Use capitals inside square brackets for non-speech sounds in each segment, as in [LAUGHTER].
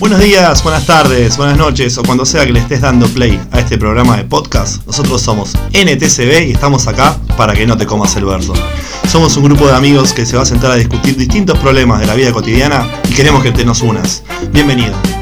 Buenos días, buenas tardes, buenas noches o cuando sea que le estés dando play a este programa de podcast. Nosotros somos NTCB y estamos acá para que no te comas el verso. Somos un grupo de amigos que se va a sentar a discutir distintos problemas de la vida cotidiana y queremos que te nos unas. Bienvenido.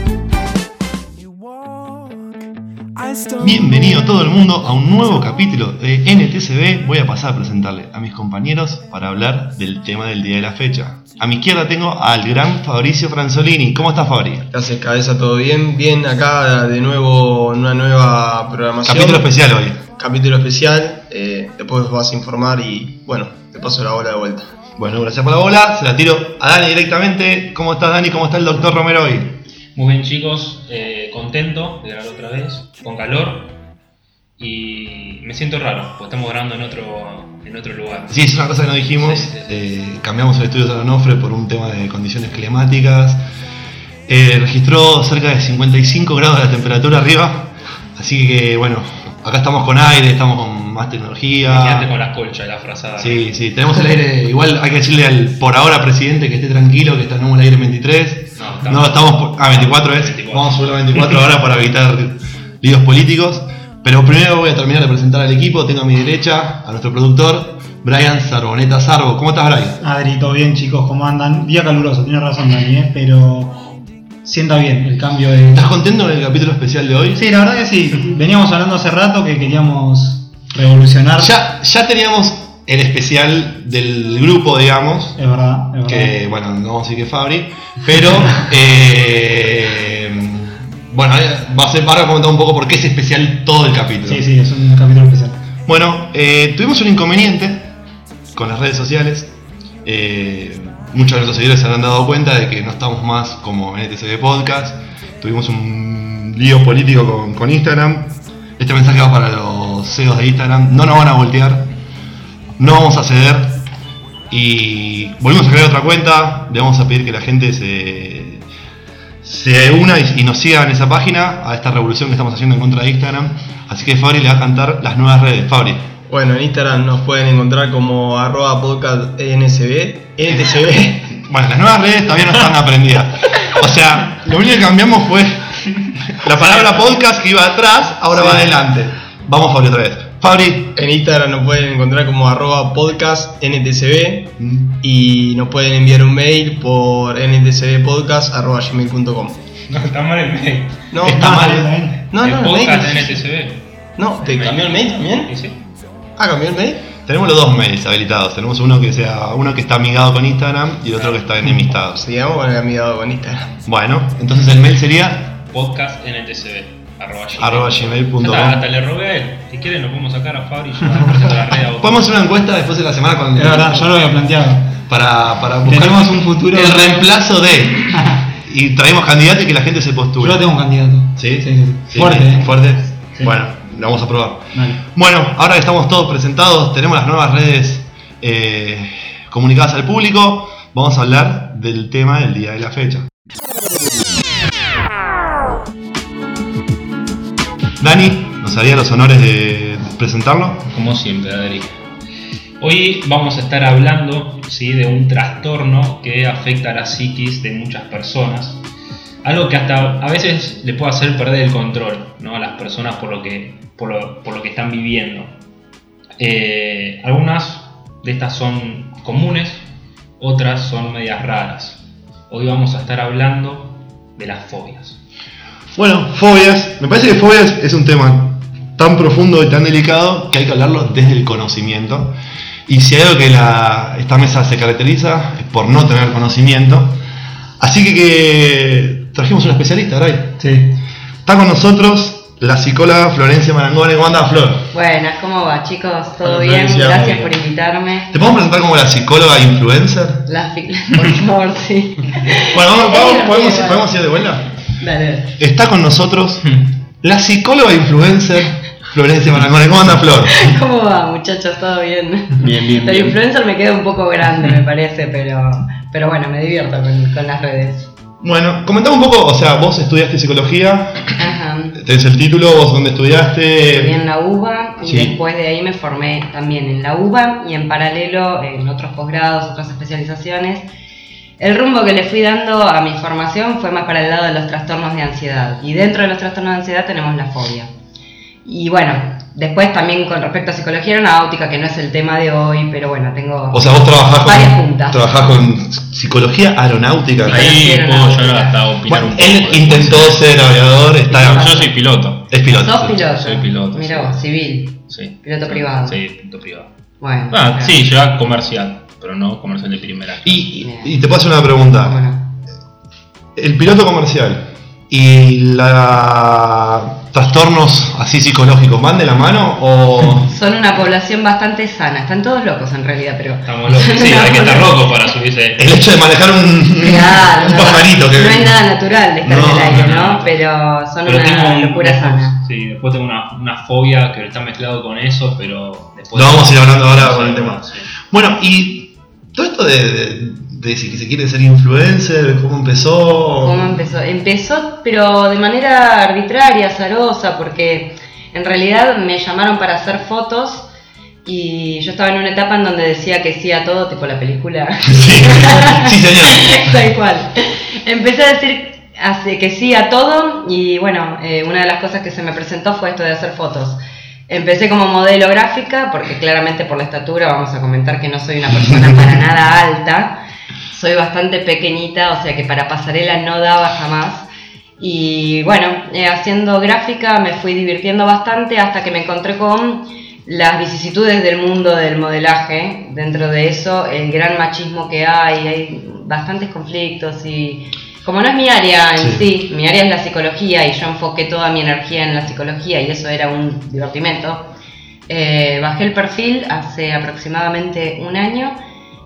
Bienvenido todo el mundo a un nuevo capítulo de NTCB. Voy a pasar a presentarle a mis compañeros para hablar del tema del día de la fecha. A mi izquierda tengo al gran Fabricio Franzolini. ¿Cómo estás, Fabri? Gracias, cabeza, todo bien. Bien, acá de nuevo en una nueva programación. Capítulo especial hoy. Capítulo especial. eh, después vas a informar y bueno, te paso la bola de vuelta. Bueno, gracias por la bola. Se la tiro a Dani directamente. ¿Cómo estás, Dani? ¿Cómo está el doctor Romero hoy? Muy bien chicos, eh, contento de grabar otra vez, con calor y me siento raro, porque estamos grabando en otro, en otro lugar. Sí, es una cosa que no dijimos. Sí, sí, sí. Eh, cambiamos el estudio de Onofre por un tema de condiciones climáticas. Eh, registró cerca de 55 grados de temperatura arriba. Así que, bueno, acá estamos con aire, estamos con más Quédate tecnología. con las colchas y la frazada. Sí, sí, tenemos el aire. Igual hay que decirle al por ahora presidente que esté tranquilo, que en el aire 23. No, estamos- No, estamos por. Ah, 24 es. 24. Vamos a subir a 24 ahora para evitar líos políticos. Pero primero voy a terminar de presentar al equipo. Tengo a mi derecha a nuestro productor, Brian Sarboneta Sarbo. ¿Cómo estás, Brian? Adri, todo bien chicos, ¿cómo andan? Día caluroso, tiene razón Dani, ¿eh? pero sienta bien el cambio de... ¿Estás contento con el capítulo especial de hoy? Sí, la verdad que sí, veníamos hablando hace rato que queríamos revolucionar. Ya, ya teníamos el especial del grupo, digamos. Es verdad, es verdad. Que, bueno, no vamos a decir que Fabri. Pero, [LAUGHS] eh, bueno, va a ser para comentar un poco por qué es especial todo el capítulo. Sí, sí, es un capítulo especial. Bueno, eh, tuvimos un inconveniente con las redes sociales. Eh, muchos de nuestros seguidores se habrán dado cuenta de que no estamos más como NTCB Podcast. Tuvimos un lío político con, con Instagram. Este mensaje va para los CEOs de Instagram. No nos van a voltear. No vamos a ceder. Y volvimos a crear otra cuenta. Le vamos a pedir que la gente se, se una y, y nos siga en esa página a esta revolución que estamos haciendo en contra de Instagram. Así que Fabri le va a cantar las nuevas redes. Fabri. Bueno, en Instagram nos pueden encontrar como arroba podcast NSB, NTCB. [LAUGHS] Bueno, las nuevas redes todavía no están aprendidas. O sea, lo único que cambiamos fue la palabra podcast que iba atrás, ahora va adelante. Vamos Fabri otra vez. Fabri. En Instagram nos pueden encontrar como arroba podcast NTCB Mm, y nos pueden enviar un mail por ntcbpodcast arroba gmail.com. No, está mal el mail. No, Está mal. también. No, el no, el podcast mail. NTCB. No, ¿te cambió el mail también? Sí, sí. Ah, ¿cambió el mail? Tenemos los dos mails habilitados. Tenemos uno que sea uno que está amigado con Instagram y el otro que está enemistados. Sigamos con el amigado con Instagram. Bueno, entonces el mail sería Podcast NTCB. Arroba gmail. arroba Ya gmail.com. Hasta, hasta le rogué a él. Si quieren lo podemos sacar a Fabri y yo presento la red a vos. Podemos hacer una encuesta después de la semana Es verdad, yo lo había planteado. para, para buscar un futuro- el reemplazo de [LAUGHS] y traemos candidatos y que la gente se Yo postule. lo tengo un candidato. ¿Sí? Sí, sí. Sí, Fuerte, ¿eh? Fuerte. Sí. Bueno, lo vamos a probar. Dale. Bueno, ahora que estamos todos presentados, tenemos las nuevas redes eh, comunicadas al público, vamos a hablar del tema del día de la fecha. Dani, ¿nos haría los honores de presentarlo? Como siempre, Adri. Hoy vamos a estar hablando ¿sí? de un trastorno que afecta a la psiquis de muchas personas. Algo que hasta a veces le puede hacer perder el control ¿no? a las personas por lo que, por lo, por lo que están viviendo. Eh, algunas de estas son comunes, otras son medias raras. Hoy vamos a estar hablando de las fobias. Bueno, fobias. Me parece que fobias es un tema tan profundo y tan delicado que hay que hablarlo desde el conocimiento. Y si hay algo que la- esta mesa se caracteriza es por no tener conocimiento. Así que, que trajimos una especialista, Ray. Sí. Está con nosotros la psicóloga Florencia Marangone. ¿Cómo anda, Flor? Buenas, ¿cómo va chicos? ¿Todo Hola, bien? Florencia. Gracias por invitarme. ¿Te podemos presentar como la psicóloga influencer? La [LAUGHS] por favor, sí. Bueno, vamos, vamos, [LAUGHS] podemos, podemos ir de vuelta. Dale. Está con nosotros la psicóloga influencer Florencia Marangone. ¿Cómo anda, Flor? [LAUGHS] ¿Cómo va, muchachos? ¿Todo bien? Bien, [LAUGHS] bien, El bien. influencer me queda un poco grande, me parece, pero, pero bueno, me divierto con, con las redes. Bueno, comentame un poco, o sea, vos estudiaste psicología, Ajá. tenés el título, vos dónde Estudié estudiaste. en la UBA y Sí. después de ahí me formé también en la UBA y en paralelo en otros posgrados, otras especializaciones el rumbo que le fui dando a mi formación fue más para el lado de los trastornos de ansiedad. Y dentro de los trastornos de ansiedad tenemos la fobia. Y bueno, después también con respecto a psicología aeronáutica, que no es el tema de hoy, pero bueno, tengo O sea, vos trabajás varias con, puntas. trabajás con psicología aeronáutica. Ahí puedo no. yo hasta opinar Bueno, un poco. él intentó ser aviador, está, Yo soy piloto. es piloto. ¿Sos sí. piloto? Soy piloto, Mira sí. vos, civil. Sí. Piloto privado. Sí, piloto privado. Bueno. Ah, claro. sí, yo comercial, pero no comercial de primera. Y, y- y te puedo hacer una pregunta. Bueno. El piloto comercial y la trastornos así psicológicos, ¿van de la mano o...? Son una población bastante sana. Están todos locos en realidad, pero. Estamos locos. Sí, hay que estar locos para subirse. El hecho de manejar un, Claro, un no, pajarito que... no es nada natural de estar No, en el aire, no. Pero son Pero una un- locura después- sana. Sí, después tengo una, una fobia que está mezclado con eso, pero después. Lo vamos a ir hablando ahora con el tema. sí. Bueno, y todo esto de, de, de si se quiere ser influencer, ¿cómo empezó? ¿Cómo empezó? Empezó, pero de manera arbitraria, azarosa, porque en realidad me llamaron para hacer fotos y yo estaba en una etapa en donde decía que sí a todo, tipo la película. [LAUGHS] Sí, sí señor. [LAUGHS] Tal cual. Empecé a decir que sí a todo y bueno, eh, una de las cosas que se me presentó fue esto de hacer fotos. Empecé como modelo gráfica, porque claramente por la estatura vamos a comentar que no soy una persona para [LAUGHS] nada alta. Soy bastante pequeñita, o sea que para pasarela no daba jamás. Y bueno, eh, haciendo gráfica me fui divirtiendo bastante hasta que me encontré con las vicisitudes del mundo del modelaje. Dentro de eso, el gran machismo que hay, hay bastantes conflictos y como no es mi área en sí. mi área es la psicología y yo enfoqué toda mi energía en la psicología y eso era un divertimento. eh, bajé el perfil hace aproximadamente un año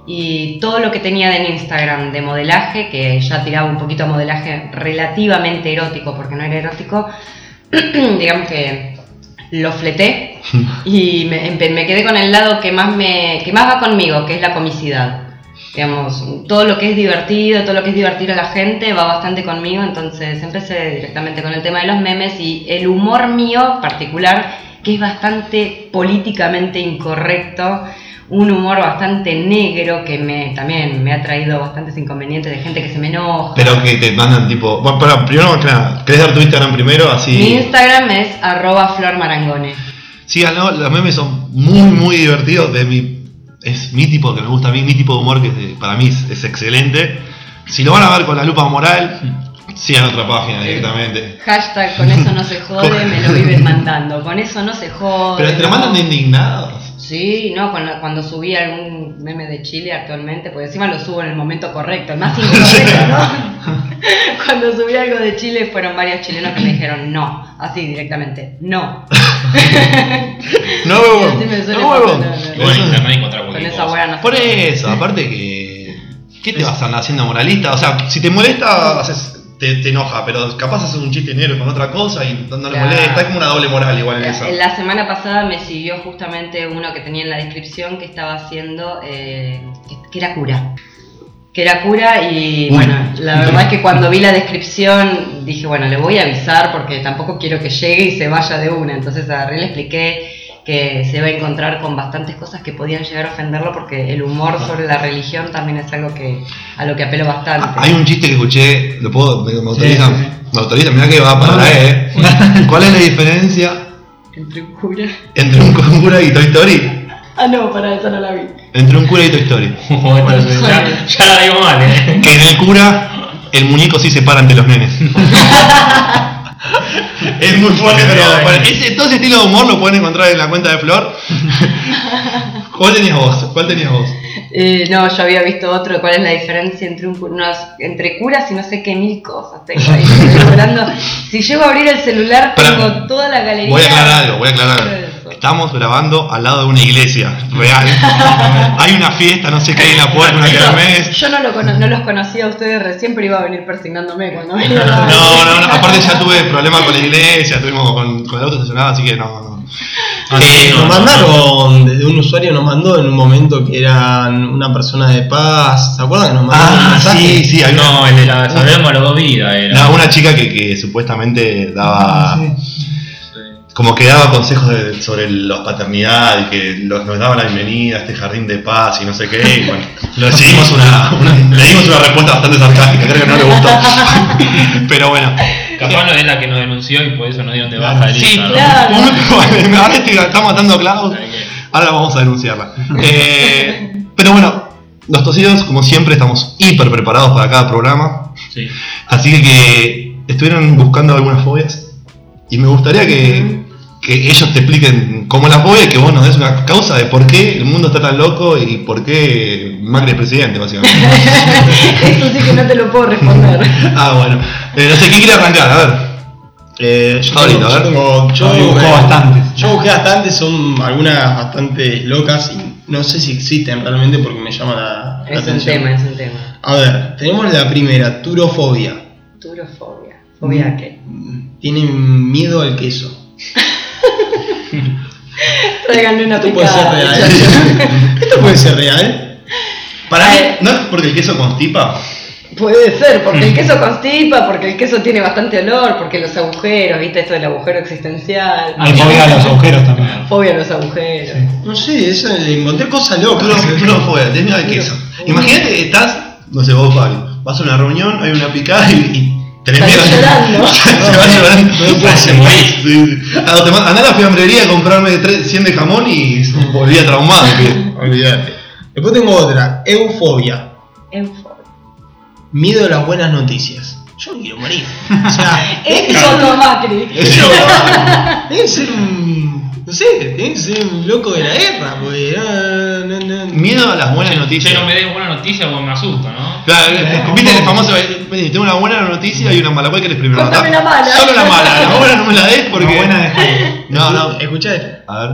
y todo lo que tenía en Instagram de modelaje, que ya tiraba un poquito a modelaje relativamente erótico, porque no era erótico, [CLEARS THROAT] digamos que lo fleté [LAUGHS] y me quedé con el lado que más, me, que más va conmigo, que es la comicidad. Digamos, todo lo que es divertido, todo lo que es divertir a la gente va bastante conmigo, entonces empecé directamente con el tema de los memes y el humor mío particular, que es bastante políticamente incorrecto, un humor bastante negro que me también me ha traído bastantes inconvenientes de gente que se me enoja. Pero que te mandan tipo... Bueno, pero primero que nada, ¿querés dar tu Instagram primero? Mi Así... Instagram es arroba flormarangone. Síganlo, los memes son muy, muy divertidos. De mi, es mi tipo que me gusta a mí, mi tipo de humor que para mí es excelente. Si lo van a ver con la lupa moral, sigan otra página directamente. Hashtag con eso no se jode, me lo viven mandando. Con eso no se jode. Pero te lo mandan de indignados. Sí, no, cuando, cuando subí algún meme de Chile actualmente, porque encima lo subo en el momento correcto, el más [LAUGHS] incorrecto, ¿no? [LAUGHS] cuando subí algo de Chile fueron varios chilenos que me dijeron no, así directamente, no. [LAUGHS] No, suele No, huevo. pasar, no, Por eso, aparte que. ¿Qué te vas a andar haciendo moralista? O sea, si te molesta, haces- te, te enoja, pero capaz haces un chiste negro con otra cosa y no le Claro. molesta. Es como una doble moral igual en eso. La, semana pasada me siguió justamente uno que tenía en la descripción que estaba haciendo, eh, que, era cura. Que era cura y bueno, la verdad es que cuando vi la descripción dije, bueno, le voy a avisar porque tampoco quiero que llegue y se vaya de una. Entonces agarré le expliqué que se va a encontrar con bastantes cosas que podían llegar a ofenderlo porque el humor sobre la religión también es algo que a lo que apelo bastante. Ah, Hay un chiste que escuché, ¿lo puedo? ¿Me, me autorizan? sí, sí. Me autorizan, mirá que va para la E, ¿eh? [LAUGHS] ¿Cuál es la diferencia Entre un cura. entre un cura y Toy Story? Ah, no, para eso no la vi. Entre un cura y Toy Story. [LAUGHS] Ya, ya la digo mal, ¿eh? Que en el cura, el muñeco sí se para ante los nenes. [LAUGHS] [LAUGHS] es muy fuerte, pero bueno, ese, todo ese estilo de humor lo pueden encontrar en la cuenta de Flor. [LAUGHS] ¿Cuál tenías vos? ¿Cuál tenías vos? Eh, no, yo había visto otro, cuál es la diferencia entre un cu- unos- entre curas y no sé qué mil cosas tengo ahí. [LAUGHS] estoy hablando. Si llego a abrir el celular Pará. tengo toda la galería. Voy a aclarar algo, voy a aclarar algo. Estamos grabando al lado de una iglesia real. [LAUGHS] hay una fiesta, no sé qué hay en la puerta, una Eso, kermés. yo no, lo cono- no los conocía a ustedes recién, pero iba a venir persignándome cuando venía. No, no, no, aparte ya tuve problemas con la iglesia, estuvimos con, con el auto estacionado, así que no, no. Ah, Eh, Nos no, mandaron, desde un usuario nos mandó en un momento que eran una persona de paz. ¿Se acuerdan que nos mandaron Ah, sí, sí, hay No, el de la sabemos las dos vidas era. no, una chica que, que supuestamente daba... Ah, sí. Como que daba consejos de- sobre los paternidad y que los- nos daba la bienvenida a este jardín de paz y no sé qué. Y bueno, [LAUGHS] le recibimos una, una- le dimos una respuesta bastante sarcástica, creo que no le gustó. [LAUGHS] Pero bueno. Capaz no es la que nos denunció y por eso nos dieron de baja el Sí, claro. Bueno, ahora este está matando a Klaus. Ahora vamos a denunciarla. Eh, pero bueno, los tosidos, como siempre, estamos hiper preparados para cada programa. Sí. Así que estuvieron buscando algunas fobias. Y me gustaría que, que ellos te expliquen cómo es la fobia y que vos nos des una causa de por qué el mundo está tan loco y por qué Macri es presidente, básicamente. [LAUGHS] Eso sí que no te lo puedo responder. [LAUGHS] ah, bueno. Eh, no sé, ¿quién quiere arrancar? A ver. Eh, yo, Ahorita, tengo- a yo ver. tengo- yo- Yo busco bastantes. Yo busqué bastantes, son algunas bastante locas y no sé si existen realmente porque me llama la, la Es un atención. tema, es un tema. A ver, tenemos la primera, turofobia. Turofobia. ¿Fobia a qué? Tienen miedo al queso. [LAUGHS] [LAUGHS] Tráiganle una Esto puede ser picada. real. [LAUGHS] Esto puede ser real. Para mí, ¿no es porque el queso constipa? Puede ser, porque el queso constipa, porque el queso tiene bastante olor, porque los agujeros, ¿viste? Esto del agujero existencial. Hay fobia a los agujeros también. Fobia a los agujeros. No sé, le encontré cosas locas. Tú no, fobia, tenés miedo al queso. Imagínate estás, no sé, vos, Pablo, vas a una reunión, hay una picada y, y miedo. llorando. [LAUGHS] Se va llorando. No morir. Sí, sí. Ah, Andá a la fiambrería a comprarme tres- 100 de jamón y volvía traumado. que- Olvídate. Después tengo otra, eufobia. Eufobia. Miedo a las buenas noticias. Yo quiero morir. O sea, [LAUGHS] Es Soto Macri. [LAUGHS] Debe ser un. No sé, que ser un loco de la guerra, porque no, no, no. Miedo a las buenas noticias. no me des buena noticia porque me asusto, ¿no? Claro, eh, viste el famoso, eh, vení, tengo una buena noticia y una mala, ¿cuál querés primero? Contame Ah, la mala. Solo la mala, la buena no me la des porque... Una buena No, no. Escuchá esto. A ver.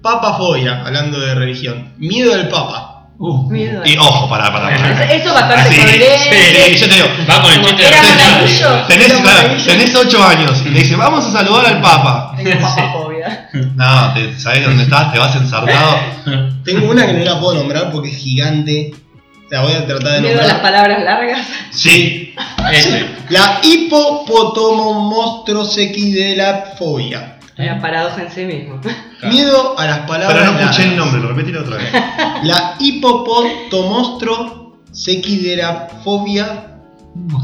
Papafobia, hablando de religión. Miedo al papa. Uh, Miedo. Y ojo, pará, pará, pará. Eso bastante Así, sí, sí, yo te digo. Va con el chiste de. Tenés, Era claro, tenés 8 años y le dice, vamos a saludar al Papa. Tengo papafobia. [LAUGHS] No, te, ¿sabés dónde estás? Te vas ensartado. [LAUGHS] Tengo una que no la puedo nombrar porque es gigante. La voy a tratar de Miedo a las nombrar. palabras largas. Sí. [LAUGHS] Ese. La hipopotomonstrosecquidelafobia. Una paradoja en sí mismo. Miedo a las palabras Pero no escuché el nombre, lo repetí otra vez. La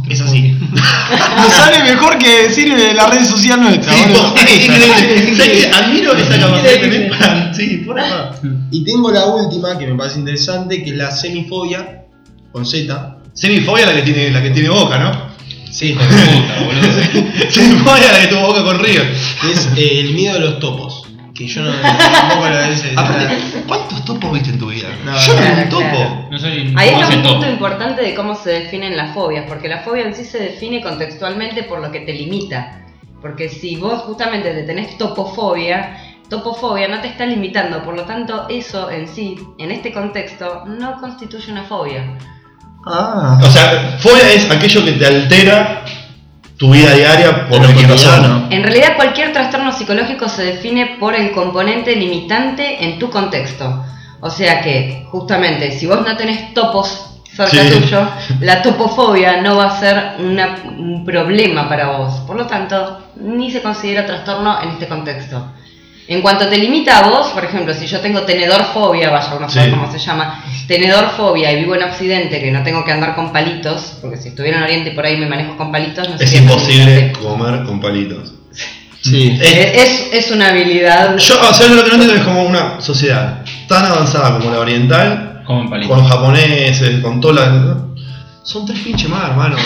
es así. [LAUGHS] Me sale mejor que decir la red social nuestra. Sí, [LAUGHS] es increíble. ¿Sabés que admiro esa capacidad que para. Sí, por acá. Y tengo la última que me parece interesante, que es la semifobia con Z. Semifobia la que tiene, la que tiene boca, ¿no? Sí. Puta, [LAUGHS] boludo. Semifobia la que tuvo boca con River. es eh, el miedo a los topos. Que yo no. tampoco lo hice. Aparte, ¿cuántos topos viste en tu vida? No, Yo no vi claro, un topo. claro. No soy. Ahí está un punto importante de cómo se definen las fobias, porque la fobia en sí se define contextualmente por lo que te limita. Porque si vos justamente te tenés topofobia, topofobia no te está limitando, por lo tanto eso en sí, en este contexto, no constituye una fobia. Ah. O sea, fobia es aquello que te altera tu vida diaria por En lo cotidiano. En realidad cualquier trastorno psicológico se define por el componente limitante en tu contexto. O sea que, justamente, si vos no tenés topos cerca Sí. tuyo, [LAUGHS] la topofobia no va a ser una- un problema para vos. Por lo tanto, ni se considera trastorno en este contexto. En cuanto te limita a vos, por ejemplo, si yo tengo tenedor fobia, vaya uno a saber Sí. cómo se llama, tenedor fobia y vivo en Occidente, que no tengo que andar con palitos, porque si estuviera en Oriente y por ahí me manejo con palitos, no Es sería tan imposible comer con palitos. Sí. Eh, Es, es una habilidad. Yo, o sea, lo que no entiendo es como una sociedad tan avanzada como la oriental, con los japoneses, con todas las. Son tres pinches más, hermano.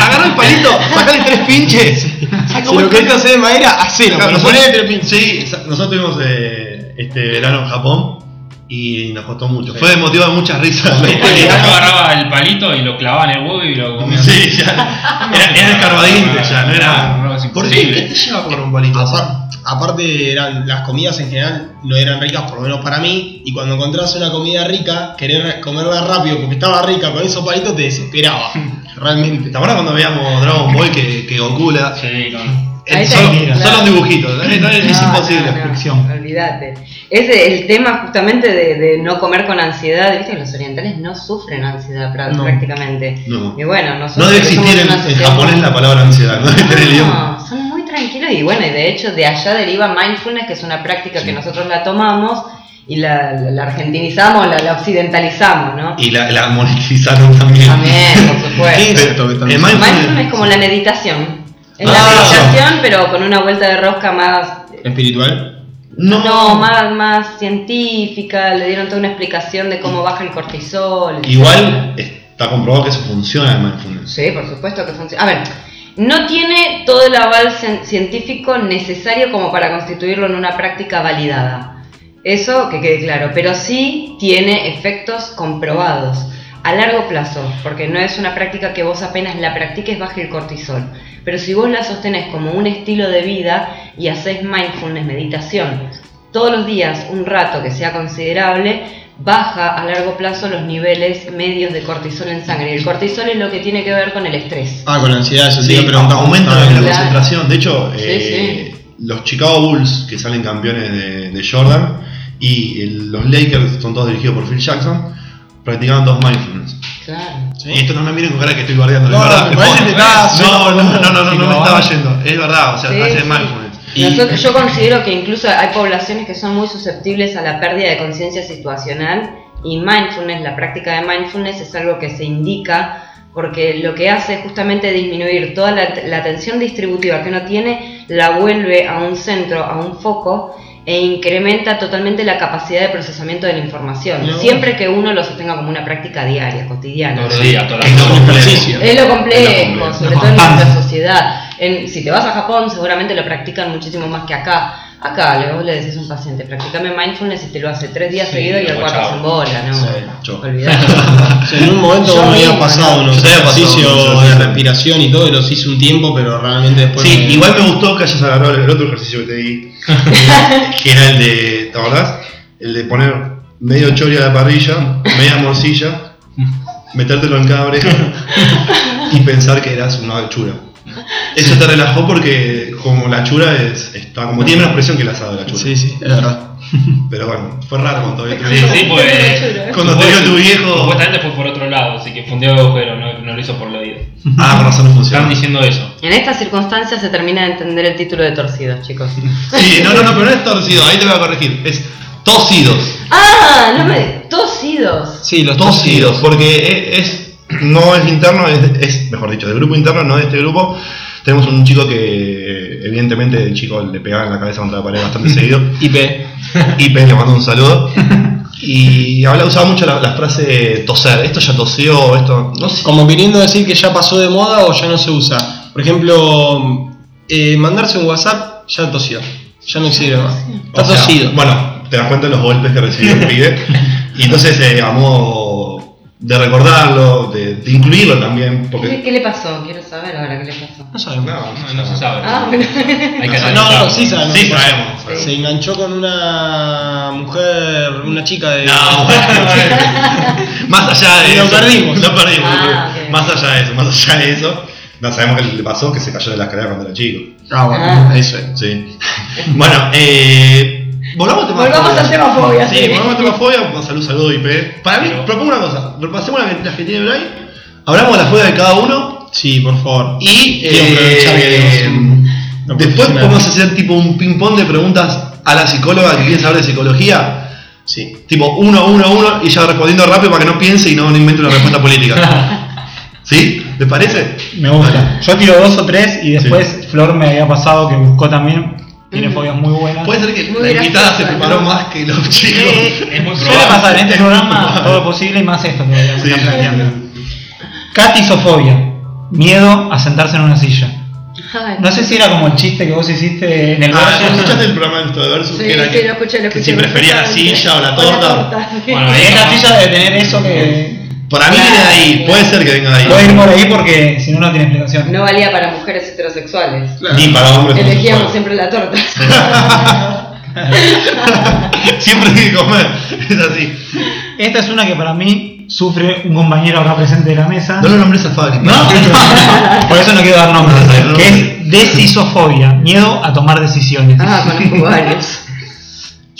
Agarra el palito, sacale tres pinches. Saca Si lo querés hacer de madera, hacelo. Claro, nosotros, ponele tres pinches. sí, nosotros tuvimos eh, este verano en Japón y nos costó mucho. Fue motivo de muchas risas. la [LAUGHS] Yo historia. agarraba el palito y lo clavaba en el huevo y lo comía. Sí, ya. Era, era escarbadiente ya, no era. ¿Por qué? ¿Qué te lleva a comer un palito? Apar- aparte, eran, las comidas en general no eran ricas, por lo menos para mí. Y cuando encontrás una comida rica, querer comerla rápido porque estaba rica con esos palitos te desesperaba. [LAUGHS] Realmente. ¿Te acuerdas cuando veíamos Dragon Ball que, que Goku la. Sí, con. Ahí solo, un claro. dibujito, no, no, es No, imposible. no, no, fricción. Olvídate. Es el tema justamente de, de no comer con ansiedad. Viste que los orientales no sufren ansiedad No. prácticamente. No. Y bueno, nosotros No debe existir en, japonés la palabra ansiedad, no [LAUGHS] debe tener el idioma. No, son muy tranquilos y bueno, y de hecho de allá deriva mindfulness, que es una práctica Sí. que nosotros la tomamos y la, la- la argentinizamos, la, la occidentalizamos, ¿no? Y la, la monetizaron también. También, por [LAUGHS] supuesto. ¿Qué es esto que El diciendo? Mindfulness es como la meditación. Es la Ah. meditación, pero con una vuelta de rosca más ¿Espiritual? No, más, más científica, le dieron toda una explicación de cómo baja el cortisol. Igual está comprobado que eso funciona el mindfulness. Sí, por supuesto que funciona. A ver, no tiene todo el aval cien- científico necesario como para constituirlo en una práctica validada. Eso que quede claro, pero sí tiene efectos comprobados a largo plazo, porque no es una práctica que vos apenas la practiques baje el cortisol. Pero si vos la sostenés como un estilo de vida y haces mindfulness, meditación, todos los días un rato que sea considerable, baja a largo plazo los niveles medios de cortisol en sangre. Y el cortisol es lo que tiene que ver con el estrés. Ah, con la ansiedad, eso Sí, preguntar. aumenta la, concentración. De hecho, Sí, eh, los Chicago Bulls, que salen campeones de, de Jordan, y el- los Lakers, son todos dirigidos por Phil Jackson, practicaban dos mindfulness. Claro. ¿Sí? Y esto no me miren con cara que estoy guardiando, No, es verdad. me parece que está- no, no, no, no, no, me estaba yendo. Es verdad, o sea, Sí, hacen sí. mindfulness. Y- Nosotros- yo considero que incluso hay poblaciones que son muy susceptibles a la pérdida de conciencia situacional y mindfulness, la práctica de mindfulness es algo que se indica porque lo que hace es justamente disminuir toda la, la tensión distributiva que uno tiene, la vuelve a un centro, a un foco e incrementa totalmente la capacidad de procesamiento de la información, No. siempre que uno lo sostenga como una práctica diaria, cotidiana. Complejo. ejercicio. Es lo complejo, Es lo complejo. sobre todo en nuestra sociedad. En- si te vas a Japón, seguramente lo practican muchísimo más que acá. Acá le, vos le decís a un paciente, practicame mindfulness y te lo hace tres días Sí, seguidos y al luego cuarto se embola, ¿no? [LAUGHS] Sí, en un momento Yo me había pasado ¿no? unos ejercicios de respiración y todo, y los hice un tiempo, pero realmente después. Sí, me- igual me gustó que hayas agarrado el otro ejercicio que te di, [LAUGHS] que era el de, ¿te acordás? El de poner medio chori a la parrilla, media morcilla, metértelo en cada oreja [LAUGHS] y pensar que eras una achura. [LAUGHS] Eso te relajó porque como la chura es, está, como tiene menos presión que el asado de la chura. Sí, sí, es verdad. [LAUGHS] Pero bueno, fue raro cuando todavía tu Sí, viejo. sí, pues. [LAUGHS] Cuando te vio tu viejo. Supuestamente fue por otro lado, así que fundió el agujero, no, no lo hizo por el oído. Ah, con razón no Están funciona. diciendo eso. En estas circunstancias se termina de entender el título de torcidos, chicos. Sí, no, no, no, pero no es torcido, ahí te voy a corregir. Es tosidos. ¡Ah! No me. Tosidos. Sí, los Tosidos, porque es, es- no es interno, es, es, mejor dicho, del grupo interno, no de este grupo. Tenemos un chico que, evidentemente, el chico le pegaba en la cabeza contra la pared bastante [LAUGHS] seguido. IP. Y P le mando un saludo. Y habla, usaba mucho la, la frase toser. Esto ya tosió, esto. No sé. Como queriendo decir que ya pasó de moda o ya no se usa. Por ejemplo, eh, mandarse un WhatsApp ya tosió. Ya no sirve más. Está O sea, tosido. Bueno, te das cuenta de los golpes que recibió el pibe. [LAUGHS] Y entonces, eh, a modo de recordarlo, de, de incluirlo también, ¿Qué, porque. qué le pasó? Quiero saber ahora qué le pasó. No sabemos. No, no se sabe. Ah, bueno. Hay que No, No, no, sí sabemos. Sí, sabemos. sabemos. Se enganchó con una mujer, una chica de. No, bueno, [LAUGHS] más allá de Y lo eso. perdimos. Lo perdimos. Ah. Más allá de eso, más allá de eso. No sabemos qué le pasó, que se cayó de la escalera cuando era chico. Ah, bueno, Ah. eso es. Sí. [LAUGHS] Bueno, eh. Volvamos al tema Volvamos fobia. al tema fobia, Sí, sí. volvamos al tema fobia. pues, Salud, salud, IP. Para mí, Pero- propongo una cosa. Repasemos las que tiene Bray. Hablamos de la fobia de cada uno. Sí, por favor. Y Quiero aprovechar que eh, un- una después podemos hacer tipo un ping-pong de preguntas a la psicóloga que quiere saber de psicología. Sí. Tipo uno, uno, uno y ella respondiendo rápido para que no piense y no, no invente una respuesta política. [LAUGHS] ¿Sí? ¿Les parece? Me gusta. Yo tiro dos o tres y después Flor me había pasado que buscó también. Tiene fobias muy buenas. Puede ser que Muy la invitada se preparó ¿no? más que los chicos. [LAUGHS] Es muy Suele pasar en este Es programa todo lo posible y más esto que Sí. están planteando. Catisofobia. Miedo a sentarse en una silla. Ay. No sé si era como el chiste que vos hiciste en el Ah, versus. ¿escuchaste el programa de esto de Versus? Sí, que era sí, que, lo escuché, lo que escuché. si prefería la silla o la torta. sí. Bueno, ahí Esta no. silla debe tener eso que. Para mí viene de ahí, puede ser que venga de ahí. Puede ir por ahí porque si no, no tiene explicación. No valía para mujeres heterosexuales. Ni para hombres. Elegíamos siempre la torta. [LAUGHS] Siempre hay que comer. Es así. Esta es una que para mí sufre un compañero acá presente de la mesa. No lo nombres a Fabri. No, por eso no quiero dar nombres. [LAUGHS] No, no. Que es decisofobia, miedo a tomar decisiones. Ah, conozco varios.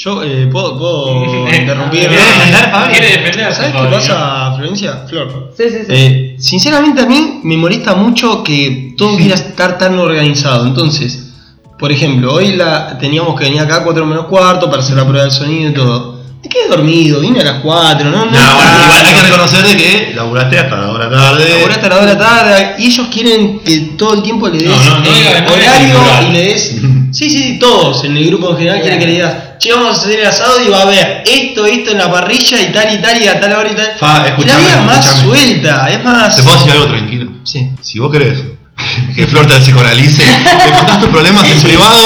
Yo eh, puedo, puedo [LAUGHS] interrumpir. ¿Querés defender? Quiere defenderse, ¿Sabes qué pasa, Florencia? Flor. Sí, sí, sí. Eh, sinceramente a mí me molesta mucho que todo quiera estar tan organizado. Entonces, por ejemplo, hoy la teníamos que venir acá a 4 menos cuarto para hacer la prueba del sonido y todo. Te quedé dormido, vine a las 4, ¿no? No, bueno, igual hay que reconocer de que laburaste hasta la hora tarde. Ahora hasta la hora tarde y ellos quieren que todo el tiempo le des No, no, no eh, no horario y le des. [LAUGHS] Sí, sí, todos en el grupo en general quieren que le digas, che, vamos a hacer el asado y va a haber esto, esto en la parrilla y tal y tal y a tal hora y tal. Fa, y la vida es más escuchame. suelta, es más. ¿Te puedo decir algo tranquilo? Sí. Si vos querés [LAUGHS] que Flor te psicoanalice, [LAUGHS] te contás tus problemas en privado,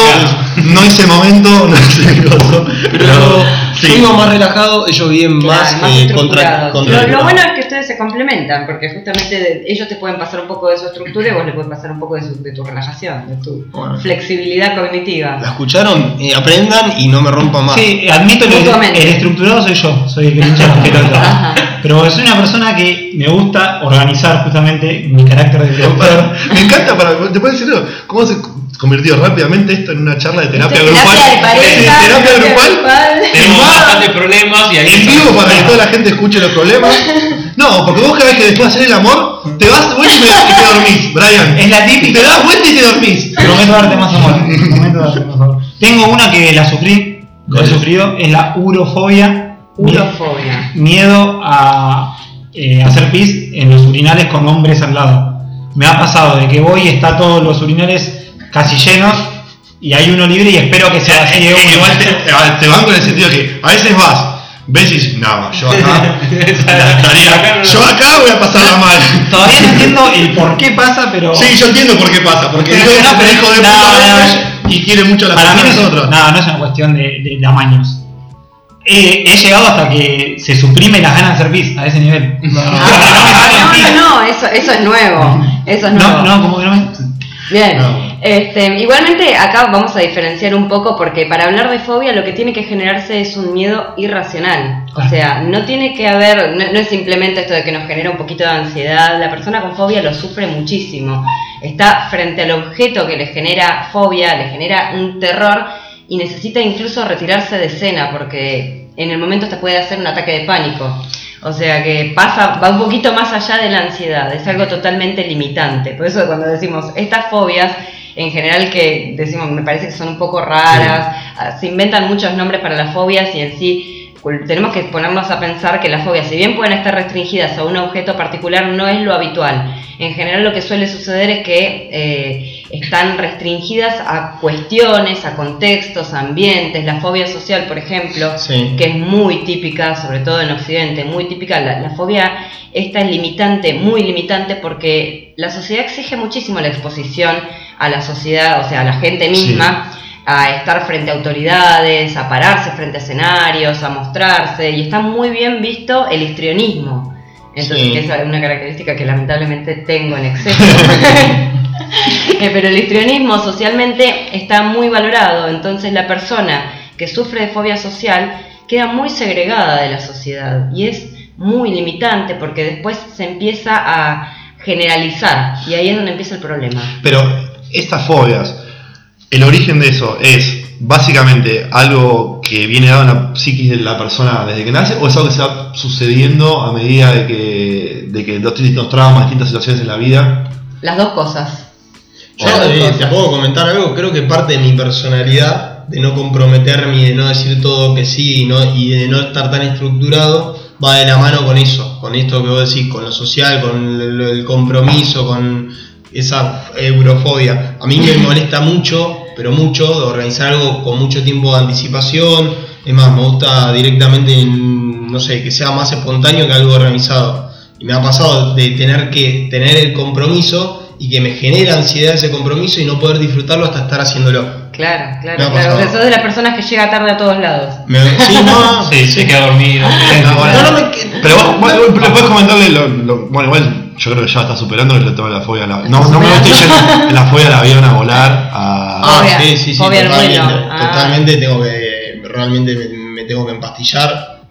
no ese momento, no ese [LAUGHS] coso. Pero yo, sí. vivo más relajado, ellos viven Claro, más, más eh, contra, lo, lo bueno es que ustedes se complementan, porque justamente de- ellos te pueden pasar un poco de su estructura y vos le puedes pasar un poco de, su- de tu relajación, de tu Bueno. flexibilidad cognitiva. ¿La escucharon? Eh, aprendan y no me rompan más. Sí, admito lo Mutuamente. el estructurado soy yo, soy el que las pelotas. Ajá. Pero soy una persona que me gusta organizar justamente mi carácter de [LAUGHS] productor. Me encanta, para, ¿te puedo decir algo? ¿Cómo se convirtió rápidamente esto en una charla de terapia grupal? terapia de pareja, terapia terapia grupal. grupal. Tenemos En bastantes problemas y ahí En vivo para que toda la gente escuche los problemas. [LAUGHS] No, porque vos cada vez que después de hacer el amor, te vas de vuelta y, me- y te dormís, Brian. Es la típica. Te das vuelta y te dormís. Prometo darte más amor. [LAUGHS] Prometo darte más amor. Tengo una que la sufrí, la ¿Cuál he sufrido, es la urofobia. Urofobia. Miedo a eh, hacer pis en los urinales con hombres al lado. Me ha pasado de que voy y está todos los urinales casi llenos y hay uno libre y espero que sea así de Eh, uno. igual te, te banco en el sentido que a veces vas, ves y dices, no, yo acá, [LAUGHS] estaría, yo acá voy a pasarla mal. Todavía no entiendo el por qué pasa, pero. Sí, yo entiendo por qué pasa, porque es [LAUGHS] No, un pero- hijo de no, puta y quiere mucho a las Para mí no es, personas otras. no, no es una cuestión de, de tamaños. He, he llegado hasta que se suprime las ganas de hacer pis a ese nivel. No, [LAUGHS] no, no, Ah, sale no, no, no, eso, eso es nuevo. Eso es nuevo. no, no, como que no me. Bien. No. Este, igualmente acá vamos a diferenciar un poco porque para hablar de fobia lo que tiene que generarse es un miedo irracional. O sea, no tiene que haber, no, no es simplemente esto de que nos genera un poquito de ansiedad. La persona con fobia lo sufre muchísimo. Está frente al objeto que le genera fobia, le genera un terror y necesita incluso retirarse de escena porque en el momento te puede hacer un ataque de pánico. O sea que pasa, va un poquito más allá de la ansiedad, es algo totalmente limitante. Por eso cuando decimos estas fobias, en general que decimos, me parece que son un poco raras, ah, se inventan muchos nombres para las fobias y en sí tenemos que ponernos a pensar que las fobias, si bien pueden estar restringidas a un objeto particular, no es lo habitual. En general lo que suele suceder es que eh, están restringidas a cuestiones, a contextos, a ambientes. La fobia social, por ejemplo, Sí. que es muy típica, sobre todo en Occidente, muy típica. La, la fobia esta es limitante, muy limitante, porque la sociedad exige muchísimo la exposición a la sociedad, o sea, a la gente misma, a estar frente a autoridades, a pararse frente a escenarios, a mostrarse, y está muy bien visto el histrionismo. Entonces, Sí. que es una característica que lamentablemente tengo en [LAUGHS] exceso. [LAUGHS] Eh, Pero el histrionismo socialmente está muy valorado, entonces la persona que sufre de fobia social queda muy segregada de la sociedad y es muy limitante porque después se empieza a generalizar y ahí es donde empieza el problema. Pero estas fobias, el origen de eso es básicamente algo que viene dado en la psiquis de la persona desde que nace o es algo que se va sucediendo a medida de que, de que los distintos traumas, distintas situaciones en la vida. Las dos cosas. Yo eh, te puedo comentar algo, creo que parte de mi personalidad, de no comprometerme y de no decir todo que sí y, no, y de no estar tan estructurado, va de la mano con eso, con esto que vos decís, con lo social, con el, el compromiso, con esa eurofobia. A mí me molesta mucho, pero mucho, de organizar algo con mucho tiempo de anticipación. Es más, me gusta directamente, no sé, que sea más espontáneo que algo organizado. Y me ha pasado de tener que tener el compromiso y que me genera ansiedad ese compromiso y no poder disfrutarlo hasta estar haciéndolo. Claro, claro, claro. O sea, sos de las personas que llega tarde a todos lados. Me- sí, no, Sí, se queda dormido. Ah. No, no me- Pero vos, comentarle, lo, lo- bueno, igual yo creo que ya está superando el tema de la fobia. a la- no, no me estoy yendo en la fobia al avión a volar, a... Ah, sí, sí, sí, totalmente. Ah. Totalmente tengo que, realmente me, me tengo que empastillar,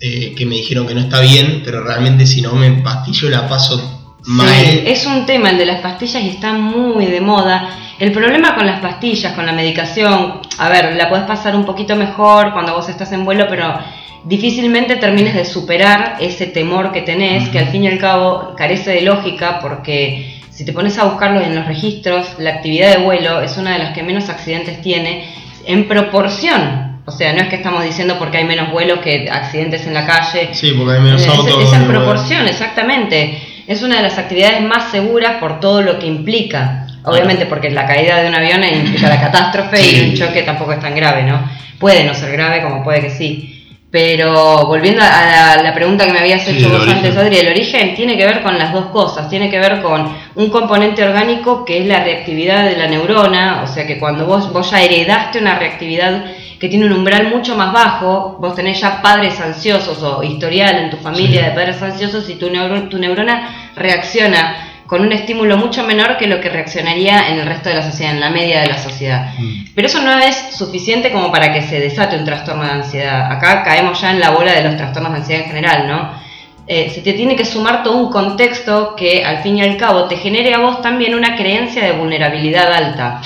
eh, que me dijeron que no está bien, pero realmente si no me empastillo la paso mal. Sí, es un tema el de las pastillas y está muy de moda. El problema con las pastillas, con la medicación, a ver, la podés pasar un poquito mejor cuando vos estás en vuelo, pero difícilmente termines de superar ese temor que tenés, que al fin y al cabo carece de lógica porque si te pones a buscarlo en los registros, la actividad de vuelo es una de las que menos accidentes tiene en proporción. O sea, no es que estamos diciendo porque hay menos vuelos que accidentes en la calle. Sí, porque hay menos Es- autos. Es, en donde- proporción, exactamente. Es una de las actividades más seguras por todo lo que implica. Obviamente porque la caída de un avión implica la catástrofe Sí. y un choque tampoco es tan grave, ¿no? Puede no ser grave como puede que sí. Pero volviendo a la, la pregunta que me habías hecho vos antes, Adri, el origen tiene que ver con las dos cosas. Tiene que ver con un componente orgánico que es la reactividad de la neurona, o sea que cuando vos, vos ya heredaste una reactividad que tiene un umbral mucho más bajo, vos tenés ya padres ansiosos o historial en tu familia de padres ansiosos y tu, neuro- tu neurona reacciona con un estímulo mucho menor que lo que reaccionaría en el resto de la sociedad, en la media de la sociedad. Pero eso no es suficiente como para que se desate un trastorno de ansiedad. Acá caemos ya en la bola de los trastornos de ansiedad en general, ¿no? Eh, se te tiene que sumar todo un contexto que al fin y al cabo te genere a vos también una creencia de vulnerabilidad alta.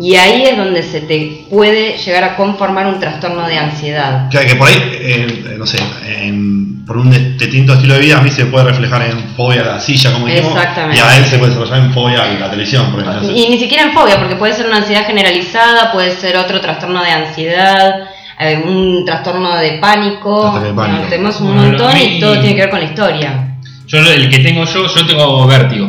Y ahí es donde se te puede llegar a conformar un trastorno de ansiedad. Que, que por ahí, eh, no sé, en- por un distinto estilo de vida, a mí se puede reflejar en fobia a la silla, como dijimos, Exactamente. y a él se puede desarrollar en fobia a la televisión, por ejemplo. Y ni siquiera en fobia, porque puede ser una ansiedad generalizada, puede ser otro trastorno de ansiedad, eh, un trastorno de pánico. De pánico. Bueno, tenemos un Bueno, montón y todo tiene que ver con la historia. Yo el que tengo yo, yo tengo vértigo.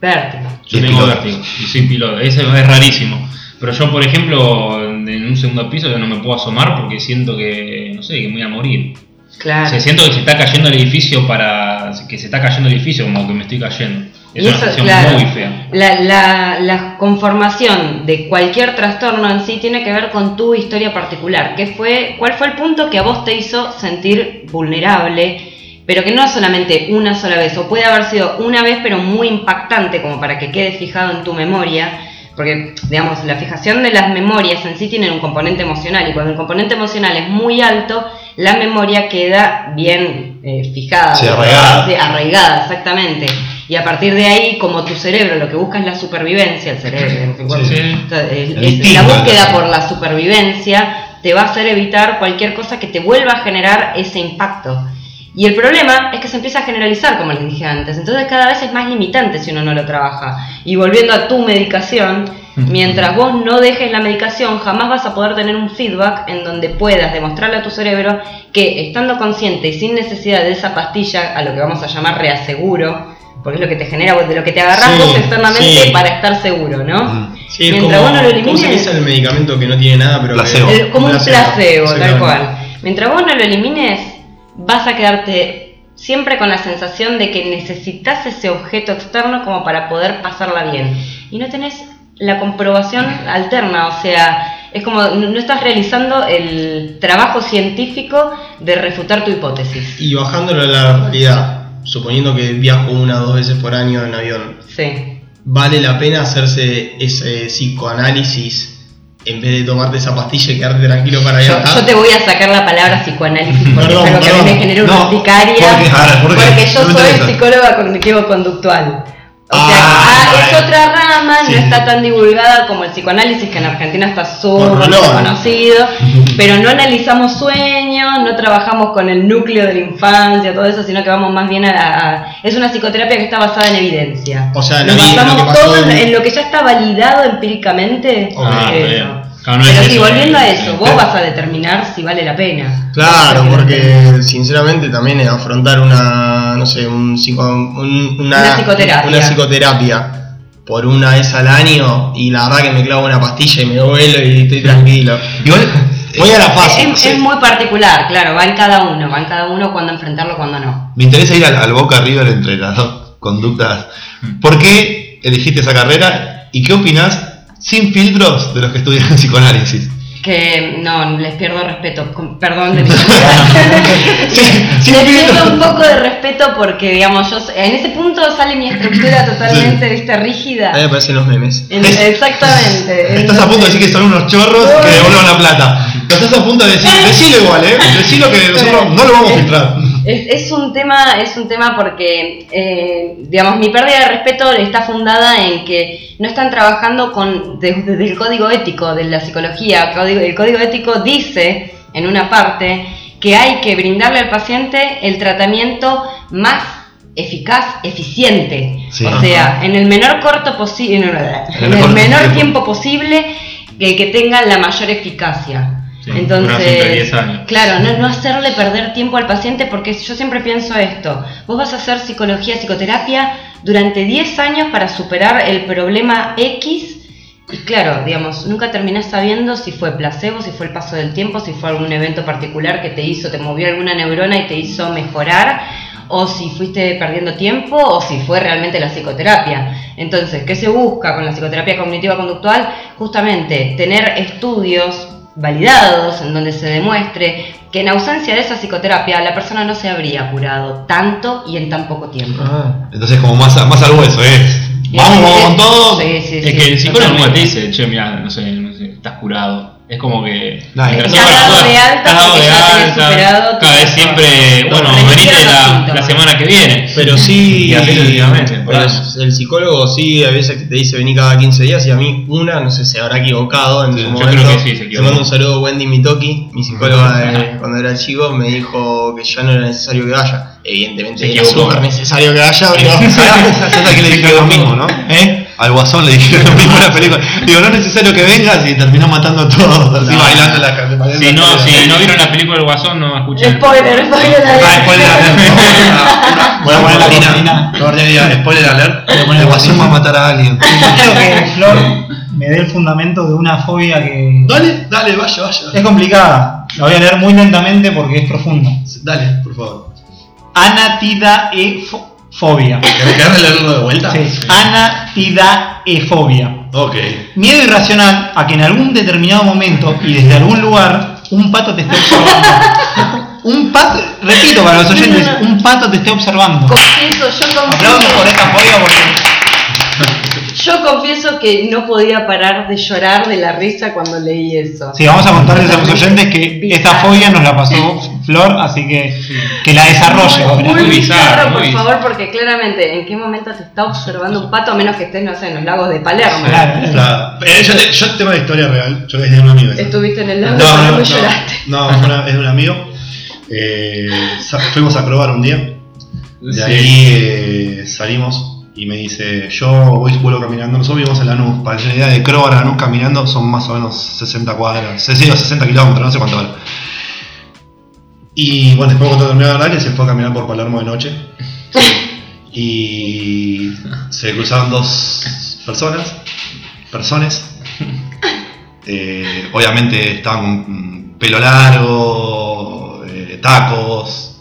Vértigo. Yo Y es tengo piloto. vértigo y soy piloto. Eso es rarísimo. Pero yo, por ejemplo, en un segundo piso yo no me puedo asomar porque siento que, no sé, que me voy a morir. O Claro. sea, siento que se está cayendo el edificio para. que se está cayendo el edificio como que me estoy cayendo. Es Y una eso, sensación claro, muy fea. La, la- la conformación de cualquier trastorno en sí tiene que ver con tu historia particular. ¿Qué fue, ¿Cuál fue el punto que a vos te hizo sentir vulnerable? Pero que no es solamente una sola vez, o puede haber sido una vez, pero muy impactante como para que quede fijado en tu memoria. Porque, digamos, la fijación de las memorias en sí tienen un componente emocional, y cuando el componente emocional es muy alto, la memoria queda bien eh, fijada. Sí, arraigada. Sí, arraigada, exactamente. Y a partir de ahí, como tu cerebro lo que busca es la supervivencia, el cerebro, Sí. entonces, El la búsqueda por la supervivencia te va a hacer evitar cualquier cosa que te vuelva a generar ese impacto. Y el problema es que se empieza a generalizar, como les dije antes. Entonces cada vez es más limitante si uno no lo trabaja. Y volviendo a tu medicación, mientras vos no dejes la medicación, jamás vas a poder tener un feedback en donde puedas demostrarle a tu cerebro que estando consciente y sin necesidad de esa pastilla, a lo que vamos a llamar reaseguro, porque es lo que te genera, de lo que te agarras Sí, vos externamente sí. para estar seguro, ¿no? Sí, es Mientras como, vos no lo ¿cómo se elimines- dice el medicamento que no tiene nada, pero Placebo. El- como un placebo, tal cual. Mientras vos no lo elimines, vas a quedarte siempre con la sensación de que necesitas ese objeto externo como para poder pasarla bien. Y no tenés la comprobación alterna, o sea, es como no estás realizando el trabajo científico de refutar tu hipótesis. Y bajándolo a la realidad, suponiendo que viajo una o dos veces por año en avión, Sí. ¿vale la pena hacerse ese psicoanálisis en vez de tomarte esa pastilla y quedarte tranquilo para Yo, viajar? yo te voy a sacar la palabra psicoanálisis porque Perdón, es algo que a mí me genera una No, urticaria. porque- a ver, ¿por qué? porque yo No soy psicóloga cognitivo-conductual. O sea, Ah, ah, es otra rama, Sí, no está tan divulgada como el psicoanálisis, que en Argentina está súper conocido, [LAUGHS] pero no analizamos sueños, no trabajamos con el núcleo de la infancia, todo eso, sino que vamos más bien a... a- es una psicoterapia que está basada en evidencia. O sea, Nos basamos todo en, lo que ya está validado empíricamente. Ah, eso. Bien. Claro, no es Pero eso, si volviendo a es- eso, vos vas a determinar si vale la pena. Claro, porque sinceramente también es afrontar una, no sé, un psico- un- una, Una psicoterapia. una psicoterapia por una vez al año y la verdad que me clavo una pastilla y me vuelo y estoy tranquilo. Igual, Voy a la Es, fácil. es- es muy particular, claro, va en cada uno, va en cada uno cuando enfrentarlo, cuando no. me interesa ir al, al Boca River entre las dos conductas. ¿Por qué elegiste esa carrera y qué opinas sin filtros de los que estudian psicoanálisis? Que no, les pierdo respeto, con- perdón de [LAUGHS] mi Sí, sin [LAUGHS] Les pierdo un poco de respeto porque, digamos, yo en ese punto sale mi estructura totalmente, rígida. A mí me parecen los memes. En- exactamente. [LAUGHS] Estás a punto de decir que son unos chorros que devuelvan la plata. Estás a punto de decir, decilo igual, ¿eh? Decilo que nosotros no lo vamos a filtrar. Es, es un tema, es un tema porque, eh, digamos, mi pérdida de respeto está fundada en que no están trabajando con de- desde el código ético de la psicología. El código ético dice, en una parte, que hay que brindarle al paciente el tratamiento más eficaz, eficiente. Sí. o sea, en el menor corto posible, en el, el menor, tiempo. posible, el que tenga la mayor eficacia. Sí, Entonces, 10 años. claro, no, no hacerle perder tiempo al paciente porque yo siempre pienso esto, vos vas a hacer psicología, psicoterapia durante 10 años para superar el problema X y claro, digamos, nunca terminás sabiendo si fue placebo, si fue el paso del tiempo, si fue algún evento particular que te hizo, te movió alguna neurona y te hizo mejorar, o si fuiste perdiendo tiempo, o si fue realmente la psicoterapia. Entonces, ¿qué se busca con la psicoterapia cognitiva conductual? Justamente tener estudios validados en donde se demuestre que en ausencia de esa psicoterapia la persona no se habría curado tanto y en tan poco tiempo. Ah. Entonces, como más, más al hueso, ¿eh? Vamos, con todo. Sí, sí, Es sí, que el psicólogo te dice, che, mira, no sé, no sé, estás curado. Es como que. Estás sepas- dado de alta dado alta, Cada vez siempre, bueno, venite la, la semana que viene. Pero sí, por pero el psicólogo sí, a veces que te dice vení cada 15 días y a mí una, no sé, se habrá equivocado en Sí, su yo momento. creo que sí, se equivocó. mando un saludo a Wendy Mitoki, mi psicóloga de- cuando era chico, me dijo que ya no era necesario que vaya. Evidentemente Se era súper necesario que vaya, pero... [LAUGHS] ¿Sabes quién le dijeron lo mismo, no? ¿Eh? Al Guasón le dijeron lo mismo en la película. Digo, no es necesario que vengas y terminó matando a todos, así No. bailando la gente. Si no, si no vieron la película del Guasón, no escuchen. Spoiler, spoiler. Ah, spoiler alert. Voy a poner la cortina. No, spoiler alert. Voy a poner El Guasón va a matar a alguien. Quiero que Flor me dé el fundamento de una fobia que Dale, dale, vaya, vaya. es complicada. La voy a leer muy lentamente porque es profunda. Dale, por favor. Anatidaefobia. ¿Querés querés leerlo de vuelta? Sí, anatidaefobia. Ok. Miedo irracional a que en algún determinado momento y desde algún lugar un pato te esté observando. Un pato, repito para los oyentes, un pato te esté observando. Confieso, yo Aplausos por confieso, esta fobia porque yo confieso que no podía parar de llorar de la risa cuando leí eso. Sí, vamos a contarles a los oyentes que esta fobia nos la pasó Flor, así que que la desarrolle. Muy Muy bizarro, por bizarro. favor, porque claramente, ¿en qué momento te está observando un pato a menos que estés, no sé, en los lagos de Palermo? Claro. Claro. Eh, yo, te- yo tengo una historia real. Yo le dije a un amigo. Estuviste en el lago No, de no, Palermo no, y lloraste. no, una- es de un amigo. Eh, fuimos a probar un día. De Sí. ahí eh, salimos y me dice, yo voy vuelvo caminando. Nosotros vivimos en Lanús. Para se una idea de Crobar a Lanús caminando son más o menos 60 cuadras. 60 o 60 kilómetros, no sé cuánto vale. Y bueno, después cuando terminó de hablar, él se fue a caminar por Palermo de noche. [LAUGHS] Y se cruzaron dos personas. Personas. Eh, obviamente estaban con pelo largo, eh, tacos.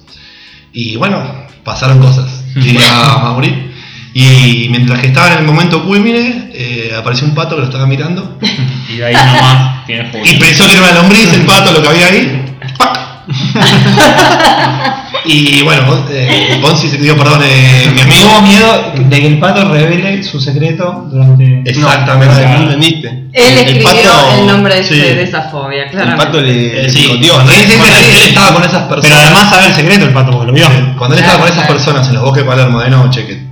Y bueno, pasaron cosas, [LAUGHS] diría Mauri. Y mientras que estaba en el momento culmine, eh, apareció un pato que lo estaba mirando. [LAUGHS] Y de ahí nomás tienes fobia. Y pensó que era una lombriz el pato lo que había ahí. ¡Pac! [LAUGHS] y bueno, eh, Ponzi se dio perdón, eh, mi amigo. Tuvo miedo de que el pato revele su secreto durante. Exactamente. No, no entendiste. Él El escribió pato- el nombre de, sí. de esa fobia, El claro. pato le, Eh, sí, él- él estaba con esas personas. Pero además sabe el secreto el pato porque lo vio. Cuando él estaba con esas personas en los bosques de Palermo de noche, que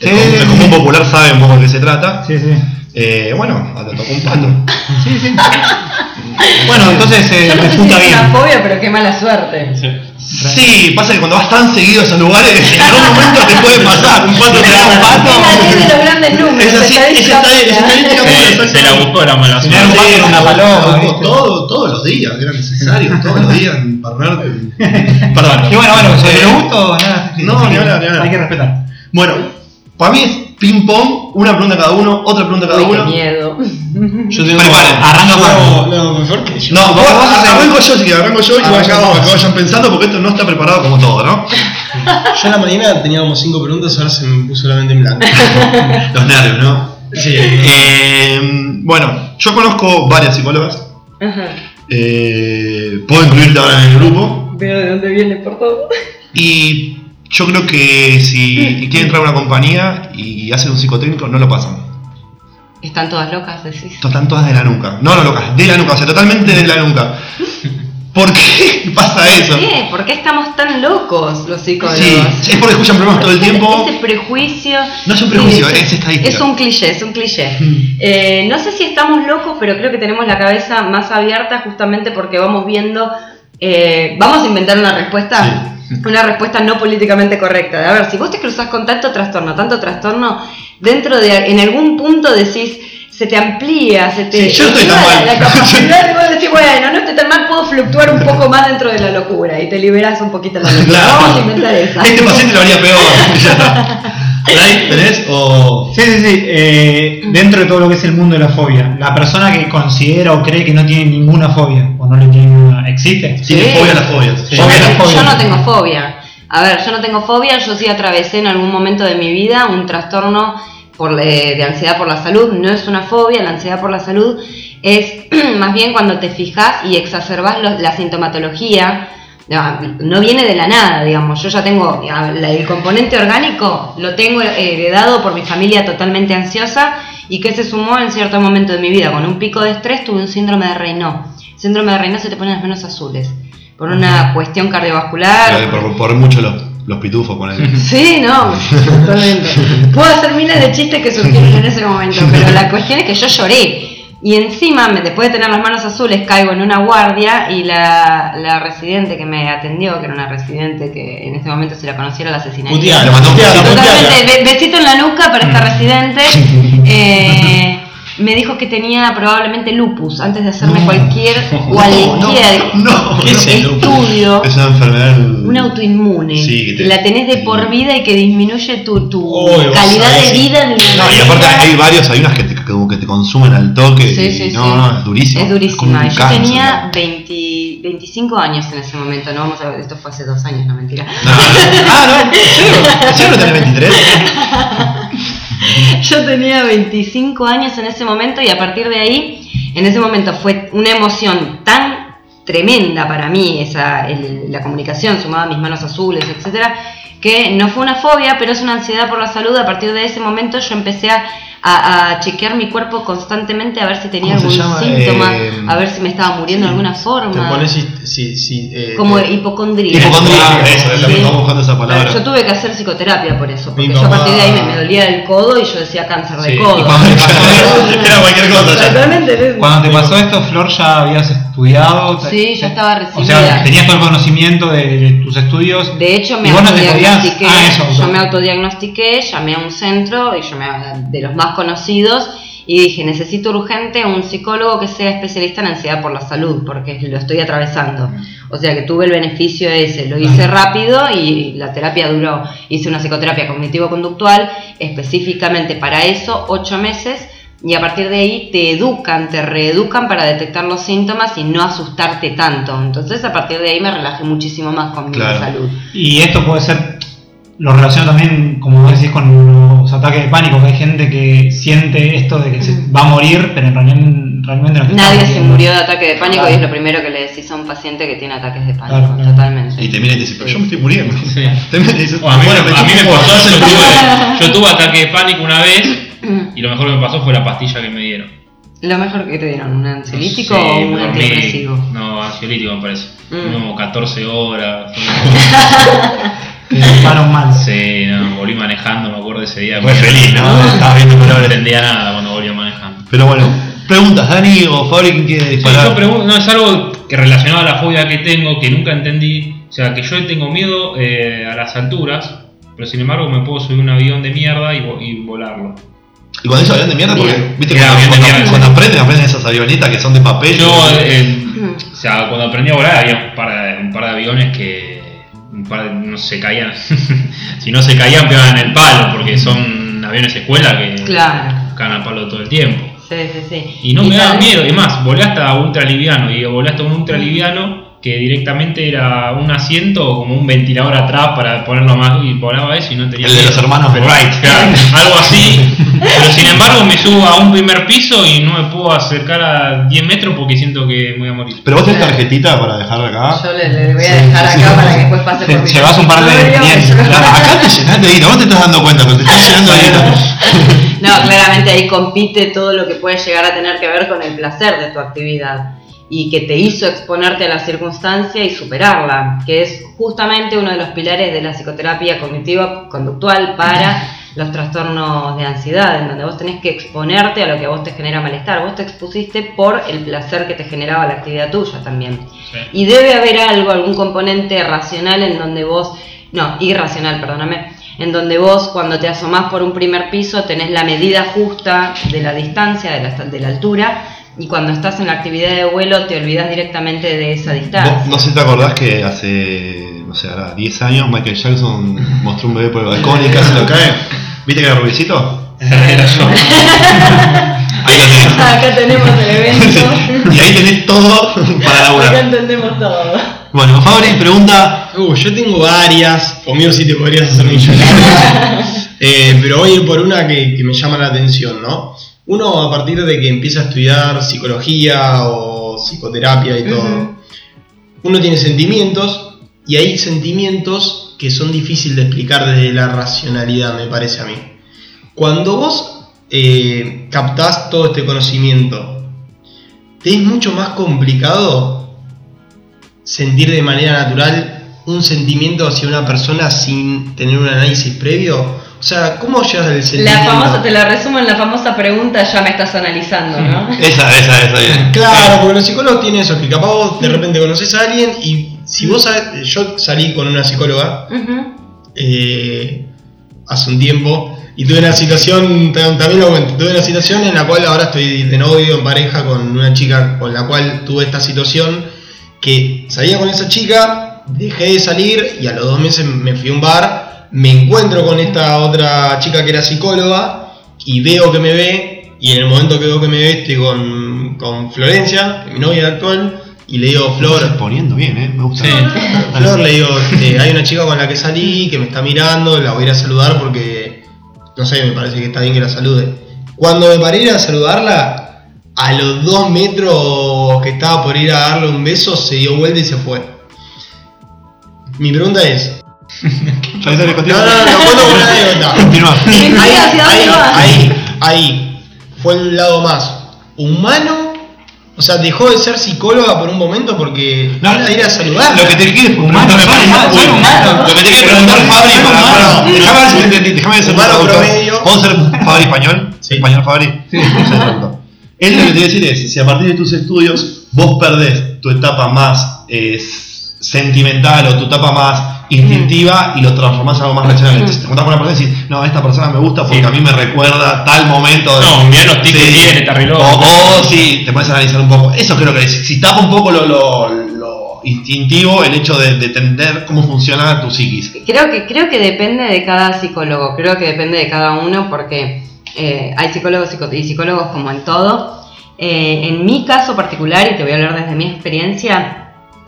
Sí. el, el común popular sabe un poco de qué se trata, Sí, sí. Eh, bueno, [LAUGHS] le tocó un pato. Sí, sí. [LAUGHS] Bueno, entonces se Yo no sé si refuta es bien. una fobia, pero qué mala suerte. Sí, pasa que cuando vas tan seguido a esos lugares, en algún [LAUGHS] momento te puede pasar. Un pato te da un Es pato. la ley de los grandes números. Es así, es esa- es estadística Se, se la buscó la mala suerte. pato era una paloma, todo, todo, todos los días, era necesario, todos los días emparnarte. Perdón. Y bueno, bueno, ¿se Eh, le gusto? Nada. sí, no, sí, ni hablar, ni hablar. Hay que respetar. Bueno, para mí es ping pong, una pregunta cada uno, otra pregunta cada Uy, qué uno. miedo. Yo tengo. Preparen. Arranca No, no, mejor que yo. No, vos, vos haces- arranco yo, si que arranco yo y vayan, que vayan pensando porque esto no está preparado como todo, ¿no? [LAUGHS] Yo en la mañana tenía como cinco preguntas, ahora se me puso la mente en blanco. [LAUGHS] Los nervios, ¿no? Sí. Eh, bueno, yo conozco varias psicólogas. Ajá. Eh, puedo incluirte ahora en el grupo. Veo de dónde viene por todo. Y yo creo que si quieren entrar a una compañía y hacen un psicotécnico, no lo pasan. Están todas locas, decís. Están todas de la nuca. No, no locas, de la nuca, o sea, totalmente de la nuca. ¿Por qué [LAUGHS] pasa eso? ¿Por qué? ¿Por qué estamos tan locos los psicólogos? Sí, es porque escuchan problemas todo el tiempo. Ese prejuicio. No es un prejuicio, Sí, es estadística. Es un cliché, es un cliché. Mm. Eh, no sé si estamos locos, pero creo que tenemos la cabeza más abierta justamente porque vamos viendo. eh, ¿Vamos a inventar una respuesta? Una respuesta no políticamente correcta. De, a ver, si vos te cruzas con tanto trastorno, tanto trastorno, dentro de, en algún punto decís, se te amplía, se te Sí, yo estoy tan mal. la capacidad de vos decir, [LAUGHS] bueno, no estoy tan mal, puedo fluctuar un poco más dentro de la locura y te liberas un poquito la locura. Claro. Vamos a inventar esa. Este paciente lo haría peor. [LAUGHS] ¿Ahí tenés? O. Sí, sí, sí. eh, dentro de todo lo que es el mundo de la fobia, la persona que considera o cree que no tiene ninguna fobia o no le tiene ninguna, ¿existe? Tiene Sí. fobia a las fobias. Sí. Yo, Fobia a las yo fobias. no tengo fobia. A ver, yo no tengo fobia, yo sí atravesé en algún momento de mi vida un trastorno por, eh, de ansiedad por la salud. No es una fobia, la ansiedad por la salud es [CLEARS THROAT] más bien cuando te fijas y exacerbas la sintomatología. No, no viene de la nada, digamos. Yo ya tengo el componente orgánico, lo tengo heredado por mi familia totalmente ansiosa y que se sumó en cierto momento de mi vida. Con un pico de estrés tuve un síndrome de Raynaud. Síndrome de Raynaud se te ponen las manos azules por una cuestión cardiovascular. Por, por mucho los, los pitufos con él. [LAUGHS] Sí, no, totalmente. [LAUGHS] Puedo hacer miles de chistes que surgieron en ese momento, pero la cuestión es que yo lloré. Y encima, después de tener las manos azules, caigo en una guardia y la, la residente que me atendió, que era una residente que en este momento si la conociera la asesinaría. Mandó un. Totalmente, besito en la nuca para esta residente. [LAUGHS] Eh, me dijo que tenía probablemente lupus antes de hacerme cualquier cualquier [LAUGHS] No, [LAUGHS] ¿Qué es estudio. Es una enfermedad. Un autoinmune. Sí, te- la tenés de por vida y que disminuye tu, tu calidad de vida de una No, y aparte hay varios, hay unas que te, como que te consumen al toque. Sí, y sí, no, sí. no, es durísimo. Es durísima. Yo tenía ¿no? 20 25 años en ese momento. No vamos a ver, esto fue hace dos años, no mentira. No, no. Ah, no. ¿En serio no tenés 23? Yo tenía 25 años en ese momento y a partir de ahí, en ese momento fue una emoción tan tremenda para mí, esa, el- la comunicación sumada a mis manos azules, etcétera, que no fue una fobia, pero es una ansiedad por la salud. A partir de ese momento yo empecé a, a- a chequear mi cuerpo constantemente a ver si tenía ¿Cómo se algún llama? síntoma, Eh, a ver si me estaba muriendo de alguna Te forma. pones si, si, si, eh, como te- hipocondría. Hipocondría, Ah, eso, sí. estamos buscando esa palabra. Yo tuve que hacer psicoterapia por eso, porque Mi yo a partir de ahí me, me dolía el codo y yo decía cáncer de Sí, codo. y cuando te pasó- [LAUGHS] Era cualquier cosa. Totalmente. Cuando te pasó esto, Flor, ya habías estudiado. Sí, ya estaba O sea, recibida. tenías todo el conocimiento de, de tus estudios. De hecho, me vos no autodiagnostiqué. Ah, eso, yo me autodiagnostiqué, llamé a un centro y yo me, de los más conocidos y dije, necesito urgente un psicólogo que sea especialista en ansiedad por la salud, porque lo estoy atravesando. O sea que tuve el beneficio ese, lo hice rápido y la terapia duró. Hice una psicoterapia cognitivo-conductual específicamente para eso, ocho meses. Y a partir de ahí te educan, te reeducan para detectar los síntomas y no asustarte tanto. Entonces a partir de ahí me relajé muchísimo más con Claro. mi salud. Y esto puede ser, lo relaciono también, como decís, con los ataques de pánico, que hay gente que siente esto de que se va a morir, pero en realidad realmente no Nadie se murió de ataque de pánico Claro. y es lo primero que le decís a un paciente que tiene ataques de pánico, Claro, claro. totalmente. Y te mira y te dice, pero yo me estoy muriendo. Sí. [LAUGHS] Te mira y dices, Bueno, a mí, bueno, me- a mí me pasó, yo tuve. tuve, [LAUGHS] yo tuve ataque de pánico una vez y lo mejor que me pasó fue la pastilla que me dieron. Lo mejor que te dieron, un ansiolítico o un antidepresivo. No, ansiolítico me parece. Mm. Como 14 horas. Te [LAUGHS] paran mal. Sí, no, volví manejando, me acuerdo ese día. Muy feliz, ¿no? Estabas viendo No entendía nada cuando volví manejando. Pero bueno, preguntas, Dani o Fabri, ¿quién quiere Sí, disparar? yo pregunto, no, es algo que relacionado a la fobia que tengo, que nunca entendí. O sea, que yo tengo miedo eh, a las alturas, pero sin embargo me puedo subir un avión de mierda y, vo- y volarlo. Y cuando dice avión de mierda, porque, Bien. viste, Era cuando, avión de cuando- mierda. cuando aprenden, aprenden esas avionetas que son de papel. Yo, y- eh, o sea, cuando aprendí a volar había un par de, un par de aviones que un par de- no se caían. [LAUGHS] si no se caían, pegaban en el palo, porque son aviones escuela que Claro. cagan al palo todo el tiempo. Sí, sí, sí. Y no me daba miedo, es más, volé hasta ultra liviano, y volé hasta un ultra liviano que directamente era un asiento o como un ventilador atrás para ponerlo más y volaba eso y no tenía El de los hermanos Wright. Claro, [LAUGHS] algo así, pero sin embargo me subo a un primer piso y no me puedo acercar a 10 metros porque siento que me voy a morir. Pero vos tenés tarjetita para dejar acá. Yo le, le voy a dejar acá para que después pase por [LAUGHS] mi Llevas un par de clientes, Claro, acá te llenas de guita, vos te estás dando cuenta, pero te estás llenando de guita. [LAUGHS] No, claramente ahí compite todo lo que puede llegar a tener que ver con el placer de tu actividad y que te hizo exponerte a la circunstancia y superarla, que es justamente uno de los pilares de la psicoterapia cognitiva conductual para los trastornos de ansiedad, en donde vos tenés que exponerte a lo que a vos te genera malestar. Vos te expusiste por el placer que te generaba la actividad tuya también. Sí. Y debe haber algo, algún componente racional en donde vos, no, irracional, perdóname, en donde vos cuando te asomás por un primer piso tenés la medida justa de la distancia, de la, de la altura, y cuando estás en la actividad de vuelo te olvidas directamente de esa distancia. ¿Vos- no sé si te acordás que hace, no sé, ahora 10 años Michael Jackson mostró un bebé por el balcón y casi lo cae. ¿Viste que era rubicito? Era yo. [LAUGHS] Ahí lo tenés. [LAUGHS] Acá tenemos el evento. [LAUGHS] y ahí tenés todo para Acá laburar. entendemos todo. Bueno, Fabri pregunta. Uh, yo tengo varias, conmigo sí te podrías hacer millonario. Eh, pero voy a ir por una que, que me llama la atención, ¿no? Uno a partir de que empieza a estudiar psicología o psicoterapia y todo, uno tiene sentimientos y hay sentimientos que son difíciles de explicar desde la racionalidad, me parece a mí. Cuando vos eh, captás todo este conocimiento, te es mucho más complicado sentir de manera natural un sentimiento hacia una persona sin tener un análisis previo. O sea, ¿cómo llegas al La sentimiento? famosa, te la resumo en la famosa pregunta, ya me estás analizando, ¿no? [LAUGHS] Esa, esa, esa. bien. [LAUGHS] Claro, porque los psicólogos tienen eso, que capaz vos de repente conoces a alguien y si vos sabes, yo salí con una psicóloga eh, hace un tiempo y tuve una situación, tam- también lo cuento, tuve una situación en la cual ahora estoy de novio, en pareja con una chica con la cual tuve esta situación que salía con esa chica, dejé de salir y a los dos meses me fui a un bar, me encuentro con esta otra chica que era psicóloga y veo que me ve y en el momento que veo que me ve estoy con, con Florencia, mi novia actual, y le digo, Flor poniendo bien, ¿eh? Me gusta. Sí. Flor le digo, eh, hay una chica con la que salí que me está mirando, la voy a ir a saludar porque, no sé, me parece que está bien que la salude. Cuando me paré ir a saludarla, a los dos metros que estaba por ir a darle un beso, se dio vuelta y se fue. Mi pregunta es... No, continúa. no, no, lo cuento como una anécdota. Continúa. Ahí, ¿hacia dónde ahí, ahí, ahí, fue el lado más humano. O sea, dejó de ser psicóloga por un momento porque No, era ir a saludar. Lo que te quieres Humano, preguntar, son humanos, son humanos. Lo que te quiere preguntar Fabri para. Déjame ver si te entendí, déjame ser Humano traductor. promedio. ¿Puedo ser Fabri español? Sí. ¿Español Fabri? Sí. Él lo que te quiere decir es: si a partir de tus estudios vos perdés tu etapa más eh, sentimental o tu etapa más instintiva y lo transformás en algo más racional. Entonces te juntás con una persona y decís: No, esta persona me gusta porque Sí. a mí me recuerda tal momento de. No, mirá los tics que tiene, está re loco. O, o sí, te puedes analizar un poco. Eso creo que si, si tapa un poco lo, lo- lo instintivo, el hecho de, de entender cómo funciona tu psiquis. Creo que, creo que depende de cada psicólogo, creo que depende de cada uno porque eh, hay psicólogos y psicólogos como en todo. Eh, en mi caso particular, y te voy a hablar desde mi experiencia,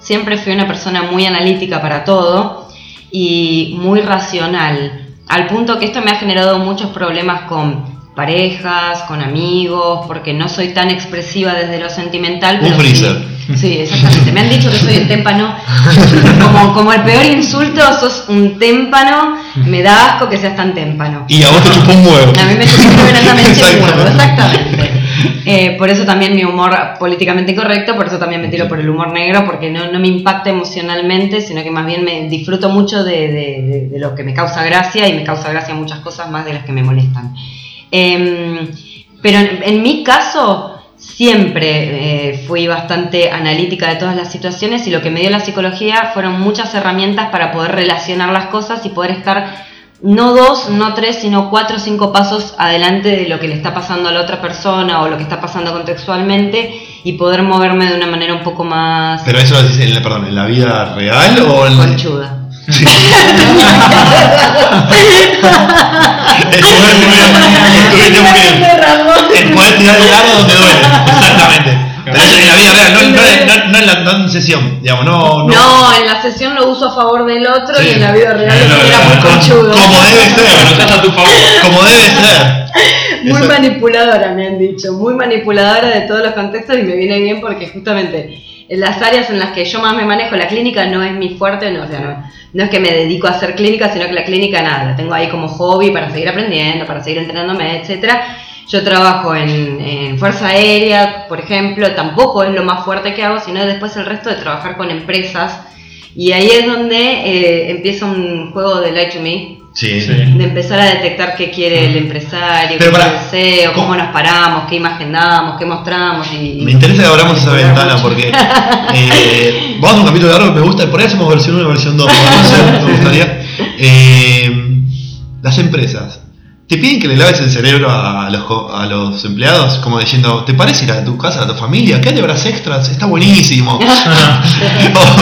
siempre fui una persona muy analítica para todo y muy racional, al punto que esto me ha generado muchos problemas con parejas, con amigos, porque no soy tan expresiva desde lo sentimental. Un sí- freezer. Sí, exactamente. Me han dicho que soy un témpano. [LAUGHS] Como, como el peor insulto, sos un témpano. Me da asco que seas tan témpano. Y a vos te chupó un huevo. A mí me chupó Exactamente. huevo, exactamente. Eh, por eso también mi humor políticamente correcto, por eso también me tiro por el humor negro, porque no, no me impacta emocionalmente, sino que más bien me disfruto mucho de, de- de- de lo que me causa gracia y me causa gracia muchas cosas más de las que me molestan. Em, pero en, en mi caso siempre eh, fui bastante analítica de todas las situaciones y lo que me dio la psicología fueron muchas herramientas para poder relacionar las cosas y poder estar no dos, no tres, sino cuatro o cinco pasos adelante de lo que le está pasando a la otra persona o lo que está pasando contextualmente y poder moverme de una manera un poco más Pero eso lo decís en la, perdón, ¿en la vida real o en conchuda. Sí. El poder tirar el largo donde duele. Exactamente. Pero eso en la vida real, no, no, no, no en la no en sesión, digamos, no. no. No, en la sesión lo uso a favor del otro Sí. y en la vida real era muy conchudo. Como debe ser. estás a tu favor. Como debe ser. [LAUGHS] Muy Eso- manipuladora, me han dicho, muy manipuladora de todos los contextos y me viene bien porque justamente en las áreas en las que yo más me manejo, la clínica no es mi fuerte, no, o sea, no, no es que me dedico a hacer clínica, sino que la clínica nada, la tengo ahí como hobby para seguir aprendiendo, para seguir entrenándome, etcétera. Yo trabajo en, en Fuerza Aérea, por ejemplo, tampoco es lo más fuerte que hago, sino después el resto de trabajar con empresas. Y ahí es donde eh, empieza un juego de Like to Me, Sí. Sí. De empezar a detectar qué quiere el empresario, Pero qué el CEO, cómo ¿cómo? nos paramos, qué imagen damos, qué mostramos. Y, Me interesa que abramos esa ventana mucho. porque [LAUGHS] eh, vamos a un capítulo largo que me gusta, por ahí hacemos versión 1 y versión 2, no sé, me gustaría. Eh, las empresas, ¿te piden que le laves el cerebro a los, a los empleados? Como diciendo, ¿te parece ir a tu casa, a tu familia? ¿Qué hay de horas extras? Está buenísimo. [LAUGHS] [LAUGHS]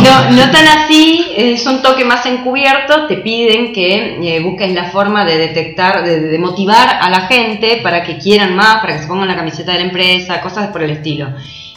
No, no tan así, es un toque más encubierto, te piden que eh, busques la forma de detectar, de, de motivar a la gente para que quieran más, para que se pongan la camiseta de la empresa, cosas por el estilo.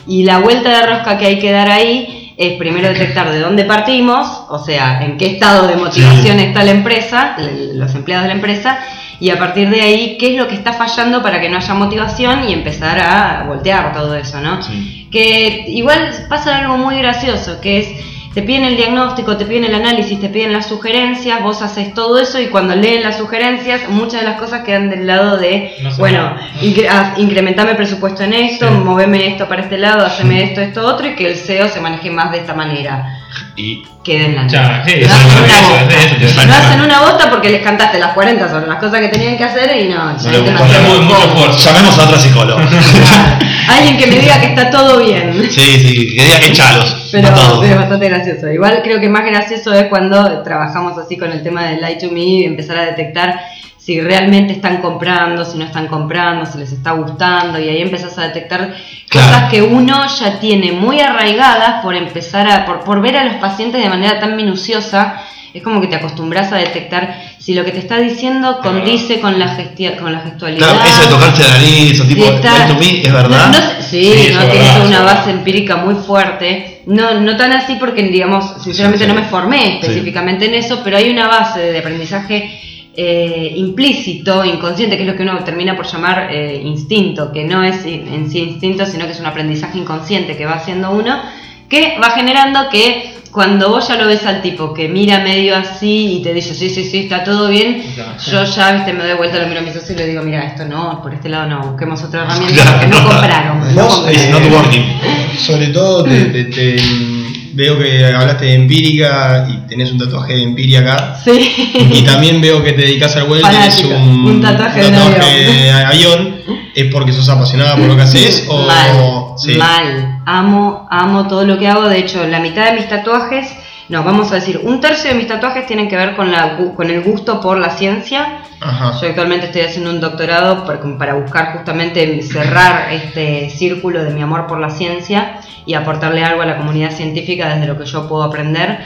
Y la vuelta de rosca que hay que dar ahí es primero detectar de dónde partimos, o sea, en qué estado de motivación está la empresa, los empleados de la empresa, y a partir de ahí, qué es lo que está fallando para que no haya motivación y empezar a voltear todo eso, ¿no? Sí. que igual pasa algo muy gracioso, que es, te piden el diagnóstico, te piden el análisis, te piden las sugerencias, vos haces todo eso y cuando leen las sugerencias, muchas de las cosas quedan del lado de, No sé bueno, incre- incrementame presupuesto en esto, Sí. moveme esto para este lado, haceme esto, esto, otro, y que el SEO se maneje más de esta manera. Y Queden en la Ya, nada. sí, no, hacen una bosta. eso te No falta. hacen una bosta porque les cantaste las 40 sobre las cosas que tenían que hacer y no, mucho esfuerzo. llamemos a otra psicóloga. [LAUGHS] Alguien que me diga que está todo bien. sí, sí, que diga echalos. Pero a todos. sí, es bastante gracioso. Igual creo que más gracioso es cuando trabajamos así con el tema del Light to Me, empezar a detectar si realmente están comprando, si no están comprando, si les está gustando, y ahí empezás a detectar Claro. cosas que uno ya tiene muy arraigadas por empezar a, por, por ver a los pacientes de manera tan minuciosa. Es como que te acostumbras a detectar si lo que te está diciendo condice con la, gestia- con la gestualidad. Claro, eso de tocarse la nariz, o tipo, está- "Light to me", ¿es verdad? No, no sé- sí, Sí, no, tiene verdad, una base empírica muy fuerte. No, no tan así porque, digamos, sinceramente Sí, sí. no me formé específicamente en eso, pero hay una base de aprendizaje eh, implícito, inconsciente, que es lo que uno termina por llamar eh, instinto, que no es en sí instinto, sino que es un aprendizaje inconsciente que va haciendo uno, que va generando que cuando vos ya lo ves al tipo que mira medio así y te dice, sí, sí, sí, está todo bien, Ya. yo ya viste, me doy vuelta, lo miro a mis socios y le digo, mira, esto no, por este lado no, busquemos otra herramienta Claro, porque [LAUGHS] no no. compraron. no not working. Sobre todo te, te- te- veo que hablaste de empírica y tenés un tatuaje de empiria acá. Sí. Y también veo que te dedicas al web y tenés un, Un tatuaje de un avión. de avión. ¿Es porque sos apasionada por lo que haces? O, Mal, sí. mal. Amo, amo todo lo que hago. De hecho, la mitad de mis tatuajes, no, vamos a decir, un tercio de mis tatuajes tienen que ver con, la, con el gusto por la ciencia. Ajá. Yo actualmente estoy haciendo un doctorado para, para buscar justamente cerrar este círculo de mi amor por la ciencia y aportarle algo a la comunidad científica desde lo que yo puedo aprender.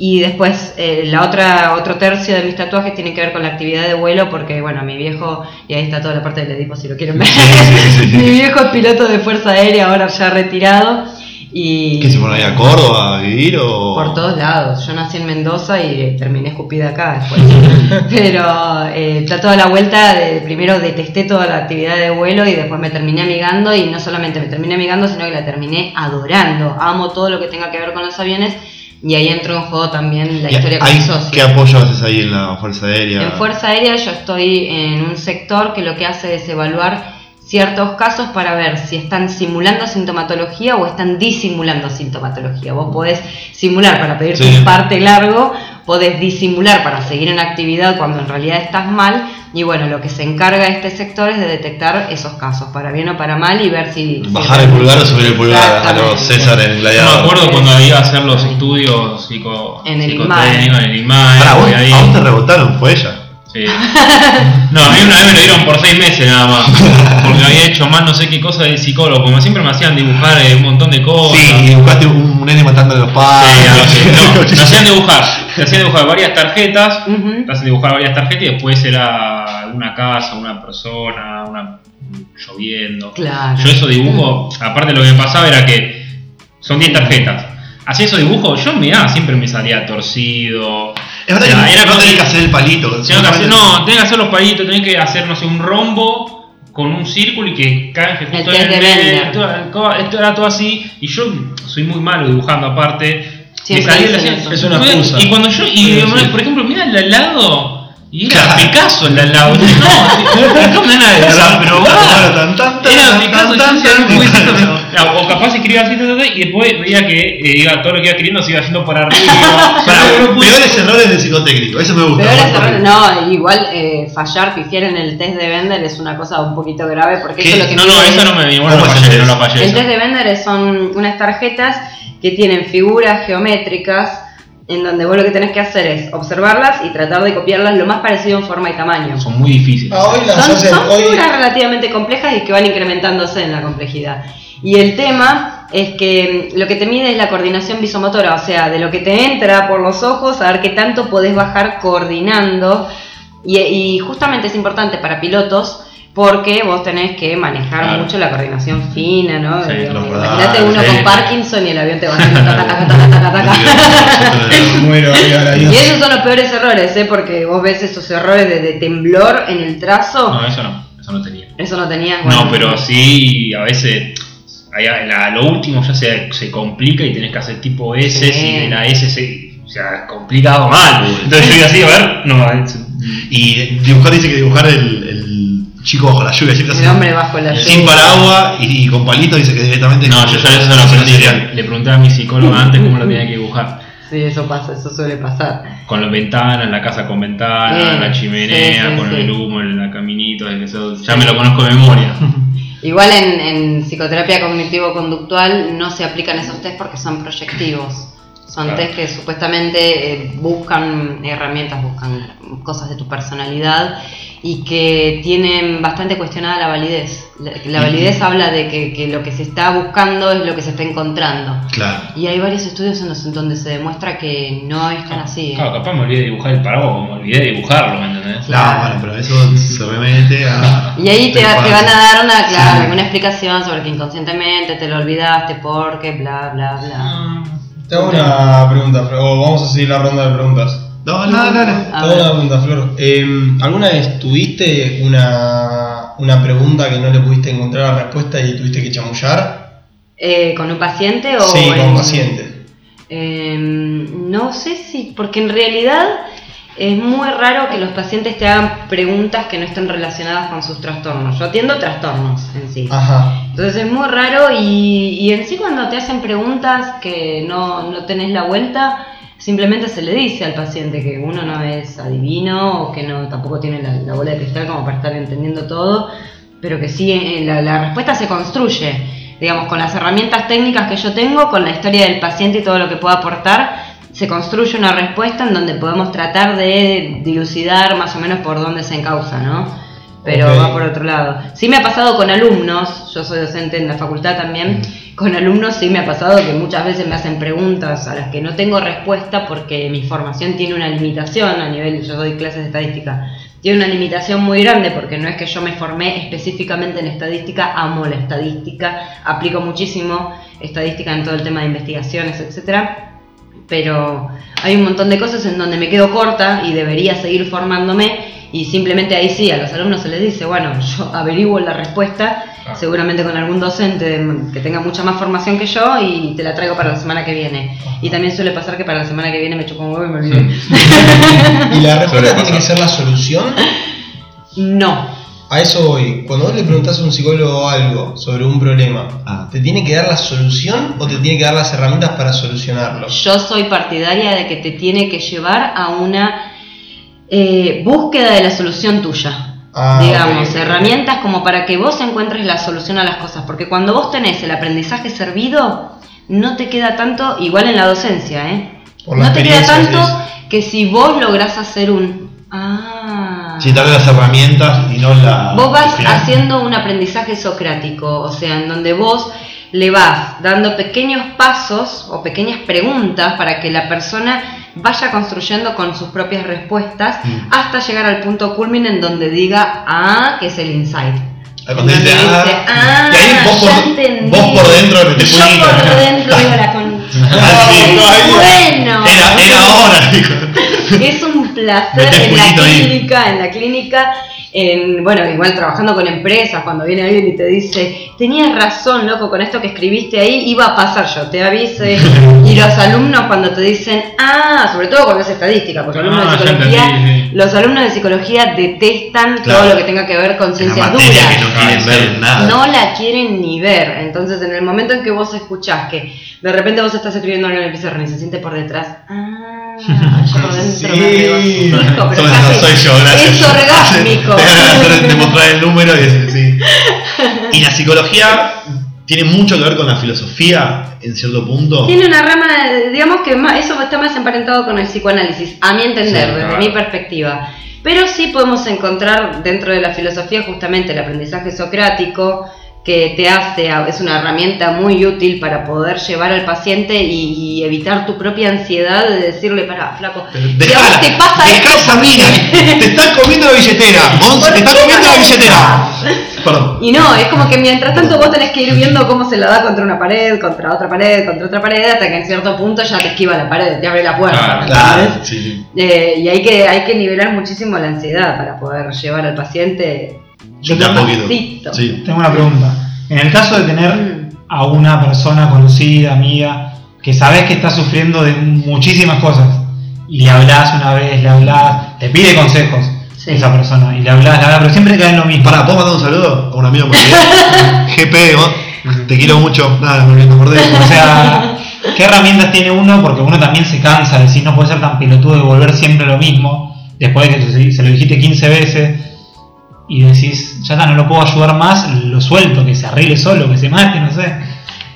Y después eh, la otra otro tercio de mis tatuajes tiene que ver con la actividad de vuelo porque bueno, mi viejo, y ahí está toda la parte del Edipo si lo quieren ver, [LAUGHS] mi viejo es piloto de Fuerza Aérea, ahora ya retirado. Y ¿Qué se fueron ahí a Córdoba a vivir o...? por todos lados. Yo nací en Mendoza y eh, terminé escupida acá después. [LAUGHS] Pero eh, está toda la vuelta, de, primero detesté toda la actividad de vuelo y después me terminé amigando y no solamente me terminé amigando, sino que la terminé adorando. Amo todo lo que tenga que ver con los aviones y ahí entro en juego también la ¿Y historia con ahí mi socio. ¿Qué apoyo haces ahí en la Fuerza Aérea? En Fuerza Aérea yo estoy en un sector que lo que hace es evaluar ciertos casos para ver si están simulando sintomatología o están disimulando sintomatología. Vos podés simular para pedirte Sí. un parte largo, podés disimular para seguir en actividad cuando en realidad estás mal. Y bueno, lo que se encarga este sector es de detectar esos casos, para bien o para mal, y ver si... si Bajar el pulgar o subir el pulgar a los. César en Yo Gladiador. me acuerdo cuando iba a hacer los estudios psico, En el psicotécnicos en el IMAE. Vos, y ahí- a vos te rebotaron, fue ella. Sí. [LAUGHS] No, a mí una vez me lo dieron por seis meses nada más. Porque había hecho más no sé qué cosa de psicólogo. Como siempre me hacían dibujar eh, un montón de cosas. Sí, y buscaste un, un nene matando a los Sí, padres. así. No, [LAUGHS] te hacían dibujar. Te hacían dibujar varias tarjetas. Ujú. Te hacen dibujar varias tarjetas y después era una casa, una persona, una lloviendo. Claro. Yo eso dibujo, aparte lo que me pasaba era que son 10 tarjetas. Hacía esos dibujos, yo mirá, siempre me salía torcido. Es verdad O sea, que era no tenés que- que hacer el palito. Que hacer, no, tenés que hacer los palitos, tenés que hacer, no sé, un rombo con un círculo y que canje justo El en el medio. Esto, esto era todo así. Y yo soy muy malo dibujando aparte. Siempre Me salía eso. Es una excusa. Y cuando yo, y Sí, sí. por ejemplo, mira el lado. Y era. Picasso de al lado. No, no, Era tan, Era Picasso, yo o capaz escribía así y después veía que eh, iba, todo lo que iba escribiendo se iba arriba. Para, pude- peores errores del psicotécnico, eso me gusta. Peores errores- no, igual eh, fallar, pifiar en el test de Bender es una cosa un poquito grave porque eso es lo que No, no, eso no me no lo ¿Cómo fallé, no lo eso? fallé. El test de Bender son unas tarjetas que tienen figuras geométricas en donde vos lo que tenés que hacer es observarlas y tratar de copiarlas lo más parecido en forma y tamaño. Son muy difíciles. Ah, hoy las Son, hacen, son hoy, figuras relativamente complejas y que van incrementándose en la complejidad. Y el tema es que lo que te mide es la coordinación visomotora, o sea, de lo que te entra por los ojos, a ver qué tanto podés bajar coordinando. Y, y justamente es importante para pilotos porque vos tenés que manejar Claro. mucho la coordinación fina, ¿no? Sí, Imagínate uno sí, con. Parkinson y el avión te va ahora Y esos son los peores errores, ¿eh? Porque vos ves esos errores de, de temblor en el trazo. No, eso no, eso no tenía. Eso no tenías. bueno. No, pero sí, a veces a- la- lo último ya se, se complica y tenés que hacer tipo S Sí. y de la S se. O sea, complicado mal. Entonces yo iba así, a ver, no, Y dibujar dice que dibujar el, el chico bajo la lluvia, El hombre bajo la sin paraguas y, y con palitos dice que directamente. No, yo ya eso lo aprendí. Le, pregunté a mi psicóloga antes cómo lo tenía que dibujar. Sí, eso pasa, eso suele pasar. Con las ventanas, la casa con ventanas, la chimenea, sí, sí, con sí. el humo, el caminito, eso, ya me lo conozco de memoria. [LAUGHS] Igual en, en psicoterapia cognitivo-conductual no se aplican esos test porque son proyectivos. Son Claro. test que supuestamente eh, buscan herramientas, buscan cosas de tu personalidad y que tienen bastante cuestionada la validez. La, la validez habla de que, que lo que se está buscando es lo que se está encontrando. Claro. Y hay varios estudios en los en donde se demuestra que no es tan así. ¿eh? Claro, capaz me olvidé de dibujar el paraguas, como me olvidé de dibujarlo, ¿me entendés? No, bueno, pero eso se remete a. Y ahí te, va- te van a dar una, claro, Sí. alguna explicación sobre que inconscientemente te lo olvidaste porque bla bla bla. Ah, Te hago una pregunta, Flor, o vamos a seguir la ronda de preguntas. No, no, no, no. Te hago una pregunta, Flor. Eh, ¿Alguna vez tuviste una, una pregunta que no le pudiste encontrar la respuesta y tuviste que chamullar? Eh, ¿Con un paciente o Sí, con un paciente. Eh, no sé si, porque en realidad es muy raro que los pacientes te hagan preguntas que no estén relacionadas con sus trastornos. Yo atiendo trastornos en sí. Ajá. Entonces es muy raro y, y en sí cuando te hacen preguntas que no, no tenés la vuelta, simplemente se le dice al paciente que uno no es adivino o que no tampoco tiene la, la bola de cristal como para estar entendiendo todo, pero que sí eh, la, la respuesta se construye, digamos, con las herramientas técnicas que yo tengo, con la historia del paciente y todo lo que pueda aportar, se construye una respuesta en donde podemos tratar de dilucidar más o menos por dónde se encausa, ¿no? Pero va por otro lado. Sí me ha pasado con alumnos, yo soy docente en la facultad también, con alumnos sí me ha pasado que muchas veces me hacen preguntas a las que no tengo respuesta porque mi formación tiene una limitación a nivel, yo doy clases de estadística, tiene una limitación muy grande porque no es que yo me formé específicamente en estadística, amo la estadística, aplico muchísimo estadística en todo el tema de investigaciones, etcétera pero hay un montón de cosas en donde me quedo corta y debería seguir formándome y simplemente ahí sí, a los alumnos se les dice, bueno, yo averiguo la respuesta, Ah. seguramente con algún docente que tenga mucha más formación que yo y te la traigo para la semana que viene. Y también suele pasar que para la semana que viene me chupo un huevo y me olvido. [LAUGHS] ¿Y la respuesta tiene que ser la solución? no. A eso voy. Cuando vos le preguntás a un psicólogo algo sobre un problema, Ah. ¿te tiene que dar la solución o te tiene que dar las herramientas para solucionarlo? Yo soy partidaria de que te tiene que llevar a una eh, búsqueda de la solución tuya. Ah, digamos, herramientas como para que vos encuentres la solución a las cosas, porque cuando vos tenés el aprendizaje servido, no te queda tanto, igual en la docencia, ¿eh? Por la no te queda tanto que si vos lográs hacer un... Ah, Si darle las herramientas y no la. Vos vas haciendo un aprendizaje socrático, o sea, en donde vos le vas dando pequeños pasos o pequeñas preguntas para que la persona vaya construyendo con sus propias respuestas Mm. hasta llegar al punto culmine en donde diga, ah, que es el insight. Cuando dice, ah, dice, ah, y ahí vos ya por, entendí. vos por dentro metés Yo por dentro digo la con... [LAUGHS] Ah, sí. bueno. Era, era ahora, dijo. [LAUGHS] Es un placer en la ahí. clínica, en la clínica en, bueno, igual trabajando con empresas, cuando viene alguien y te dice, tenías razón, loco, con esto que escribiste ahí, iba a pasar yo, te avise. [LAUGHS] y los alumnos cuando te dicen, ah, sobre todo cuando es estadística, porque los alumnos Ah, de ya psicología, entendí, sí. los alumnos de psicología detestan Claro. todo lo que tenga que ver con ciencias duras. que no quieren Ah, ver sí. nada. No la quieren ni ver. Entonces, en el momento en que vos escuchás que de repente vos estás escribiendo algo en el pizarrón y se siente por detrás, ah, [LAUGHS] Sí. pero Soy- yo, gracias. Es orgásmico. Te demostrar el número y decir, sí. [LAUGHS] Y la psicología tiene mucho que ver con la filosofía en cierto punto. Tiene una rama, digamos que más- eso está más emparentado con el psicoanálisis, a mi entender, Sí, desde claro. mi perspectiva. Pero sí podemos encontrar dentro de la filosofía justamente el aprendizaje socrático, que te hace, es una herramienta muy útil para poder llevar al paciente y, y evitar tu propia ansiedad de decirle, para, flaco, Dejala, te pasa dejá esto, esa ¿por mina, qué?". [LAUGHS] te está comiendo la billetera, Monse, ¿Por te está qué comiendo no la billetera. Perdón. Y no, es como que mientras tanto vos tenés que ir viendo cómo se la da contra una pared, contra otra pared, contra otra pared, hasta que en cierto punto ya te esquiva la pared, te abre la puerta. Claro, Claro, sí, sí. Eh, y hay que, hay que nivelar muchísimo la ansiedad para poder llevar al paciente Yo De tengo, poquito. despacito. Sí. tengo una pregunta. En el caso de tener a una persona conocida, amiga, que sabes que está sufriendo de muchísimas cosas, y le hablas una vez, le hablas, te pide consejos Sí. esa persona, y le hablas, le hablas, pero siempre cae en lo mismo. Pará, ¿puedo mandar un saludo a un amigo? GP, [LAUGHS] vos, te quiero mucho. Nada, me me acordé. O sea, ¿qué herramientas tiene uno? Porque uno también se cansa de decir, no puede ser tan pelotudo de volver siempre lo mismo, después de que se- se lo dijiste 15 veces, y decís, ya está, no lo puedo ayudar más, lo suelto, que se arregle solo, que se mate, no sé.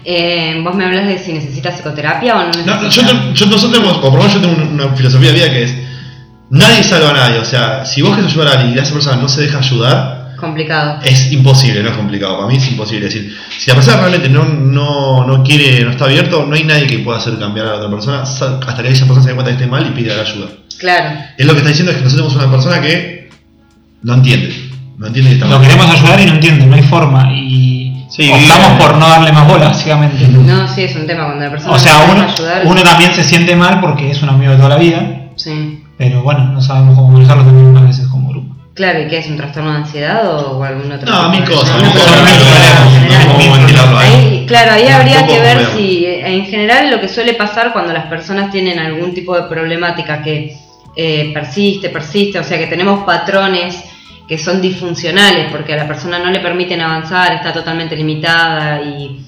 Eh, vos me hablas de si necesitas psicoterapia o no necesitas. No, no, yo, te- yo- nosotros tenemos, o por lo menos yo tengo una, filosofía de vida que es, nadie salva a nadie. O sea, si vos querés ayudar a alguien y esa persona no se deja ayudar, Complicado. es imposible, no es complicado. Para mí es imposible. Es decir, si la persona realmente no, no, no quiere, no está abierto, no hay nadie que pueda hacer cambiar a la otra persona hasta que esa persona se dé cuenta que esté mal y pida ayuda. Claro. Es lo que está diciendo es que nosotros tenemos una persona que no entiende. No entiende que está Lo queremos ayudar y no entiende, no hay forma, y Sí, optamos por no darle más bola, básicamente. No, sí, es un tema cuando la persona O sea, no uno, ayudar. uno también se siente mal porque es un amigo de toda la vida, Sí. pero bueno, no sabemos cómo manejarlo también a veces como grupo. Claro, ¿y qué es un trastorno de ansiedad o, algún otro? No, tipo mil de- cosas, no claro, ahí habría que ver si eh, en general lo que suele pasar cuando las personas tienen algún tipo de problemática que eh, persiste, persiste, o sea que tenemos patrones que son disfuncionales porque a la persona no le permiten avanzar, está totalmente limitada y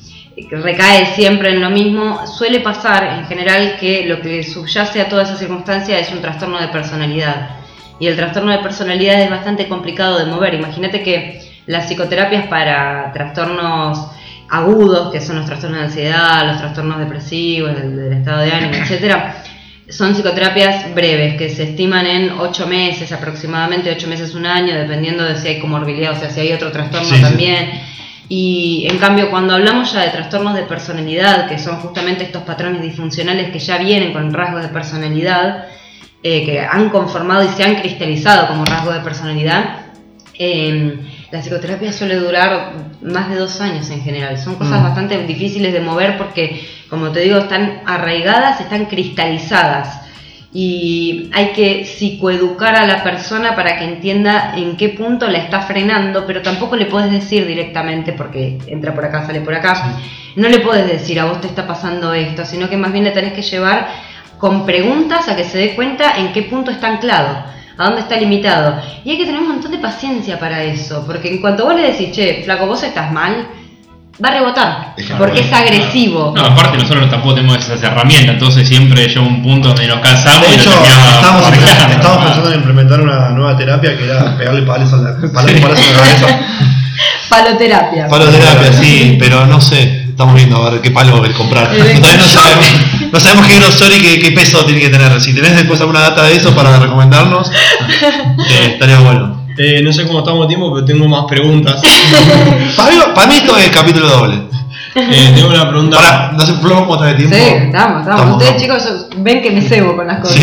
recae siempre en lo mismo, suele pasar en general que lo que subyace a toda esa circunstancia es un trastorno de personalidad. Y el trastorno de personalidad es bastante complicado de mover. Imagínate que las psicoterapias para trastornos agudos, que son los trastornos de ansiedad, los trastornos depresivos, del estado de ánimo, etcétera, son psicoterapias breves, que se estiman en 8 meses, aproximadamente 8 meses, un año, dependiendo de si hay comorbilidad, o sea, si hay otro trastorno Sí, sí. también. Y en cambio, cuando hablamos ya de trastornos de personalidad, que son justamente estos patrones disfuncionales que ya vienen con rasgos de personalidad, eh, que han conformado y se han cristalizado como rasgos de personalidad, eh, la psicoterapia suele durar más de dos años en general. Son cosas Mm. bastante difíciles de mover porque, como te digo, están arraigadas, están cristalizadas. Y hay que psicoeducar a la persona para que entienda en qué punto la está frenando, pero tampoco le puedes decir directamente, porque entra por acá, sale por acá, no le puedes decir a vos te está pasando esto, sino que más bien le tenés que llevar con preguntas a que se dé cuenta en qué punto está anclado, a dónde está limitado. Y hay que tener un montón de paciencia para eso, porque en cuanto vos le decís, che, flaco, vos estás mal, va a rebotar, porque es agresivo. No, aparte nosotros tampoco tenemos esas herramientas, entonces siempre llega un punto donde nos cansamos De y hecho, nos terminamos estamos, estamos ¿no? pensando en implementar una nueva terapia que era pegarle palos a la, palos, palos a la cabeza. [LAUGHS] Paloterapia. Paloterapia, sí, [LAUGHS] pero no sé. Estamos viendo a ver qué palo comprar. [LAUGHS] El Todavía no sabemos, no sabemos qué grosor y qué, qué peso tiene que tener. Si tenés después alguna data de eso para recomendarnos, [LAUGHS] eh, estaría bueno. Eh, no sé cómo estamos de tiempo, pero tengo más preguntas. [LAUGHS] Para mí, para mí esto es capítulo doble. Eh, tengo una pregunta. Para, no sé, ¿cómo está de tiempo? Sí, estamos, estamos. Estamos, Ustedes estamos. chicos ven que me cebo con las cosas. Sí.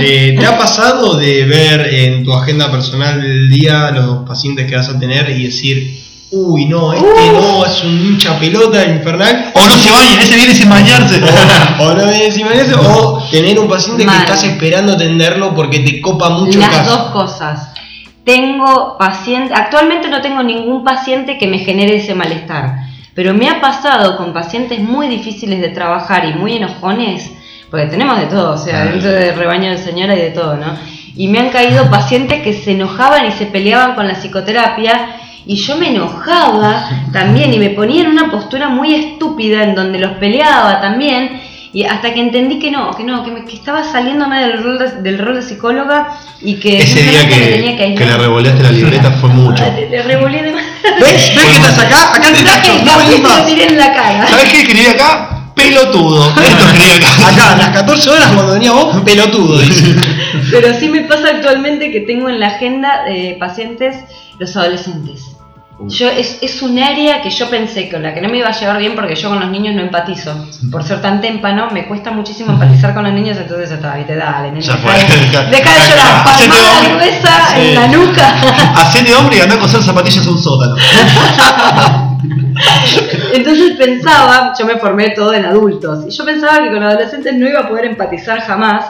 Eh, ¿Te ha pasado de ver en tu agenda personal del día los pacientes que vas a tener y decir, uy, no, este no, es un hincha pelota infernal? O no se bañen, ese viene sin bañarse. O, o no viene de eso, o tener un paciente Mal. que estás esperando atenderlo porque te copa mucho el Las caso. dos cosas. tengo paciente, actualmente no tengo ningún paciente que me genere ese malestar, pero me ha pasado con pacientes muy difíciles de trabajar y muy enojones, porque tenemos de todo, o sea, dentro del rebaño del Señor hay de todo, ¿no? Y me han caído pacientes que se enojaban y se peleaban con la psicoterapia y yo me enojaba también y me ponía en una postura muy estúpida en donde los peleaba también y hasta que entendí que no, que no, que, me, que estaba saliéndome del rol de, del rol de psicóloga y que Ese día me que, tenía que que le revoleaste la libreta fue [LAUGHS] mucho. Le, le revolé de más. ¿Ves? ¿Ves que estás acá? Acá te tacho, no tiré en la cara. ¿Sabes qué escribí acá? Pelotudo. [LAUGHS] Esto escribí acá. Acá, a las 14 horas cuando venía vos, pelotudo, dice. [LAUGHS] Pero sí me pasa actualmente que tengo en la agenda de pacientes los adolescentes. Yo, es, es un área que yo pensé con la que no me iba a llevar bien porque yo con los niños no empatizo. Por ser tan témpano, me cuesta muchísimo empatizar con los niños, entonces está, viste, dale, nene, Ya deja, fue. de- [LAUGHS] deja de llorar, palmada gruesa Sí. en la nuca. [LAUGHS] Hacete hombre y andá a coser zapatillas a un sótano. [LAUGHS] Entonces pensaba, yo me formé todo en adultos, y yo pensaba que con adolescentes no iba a poder empatizar jamás,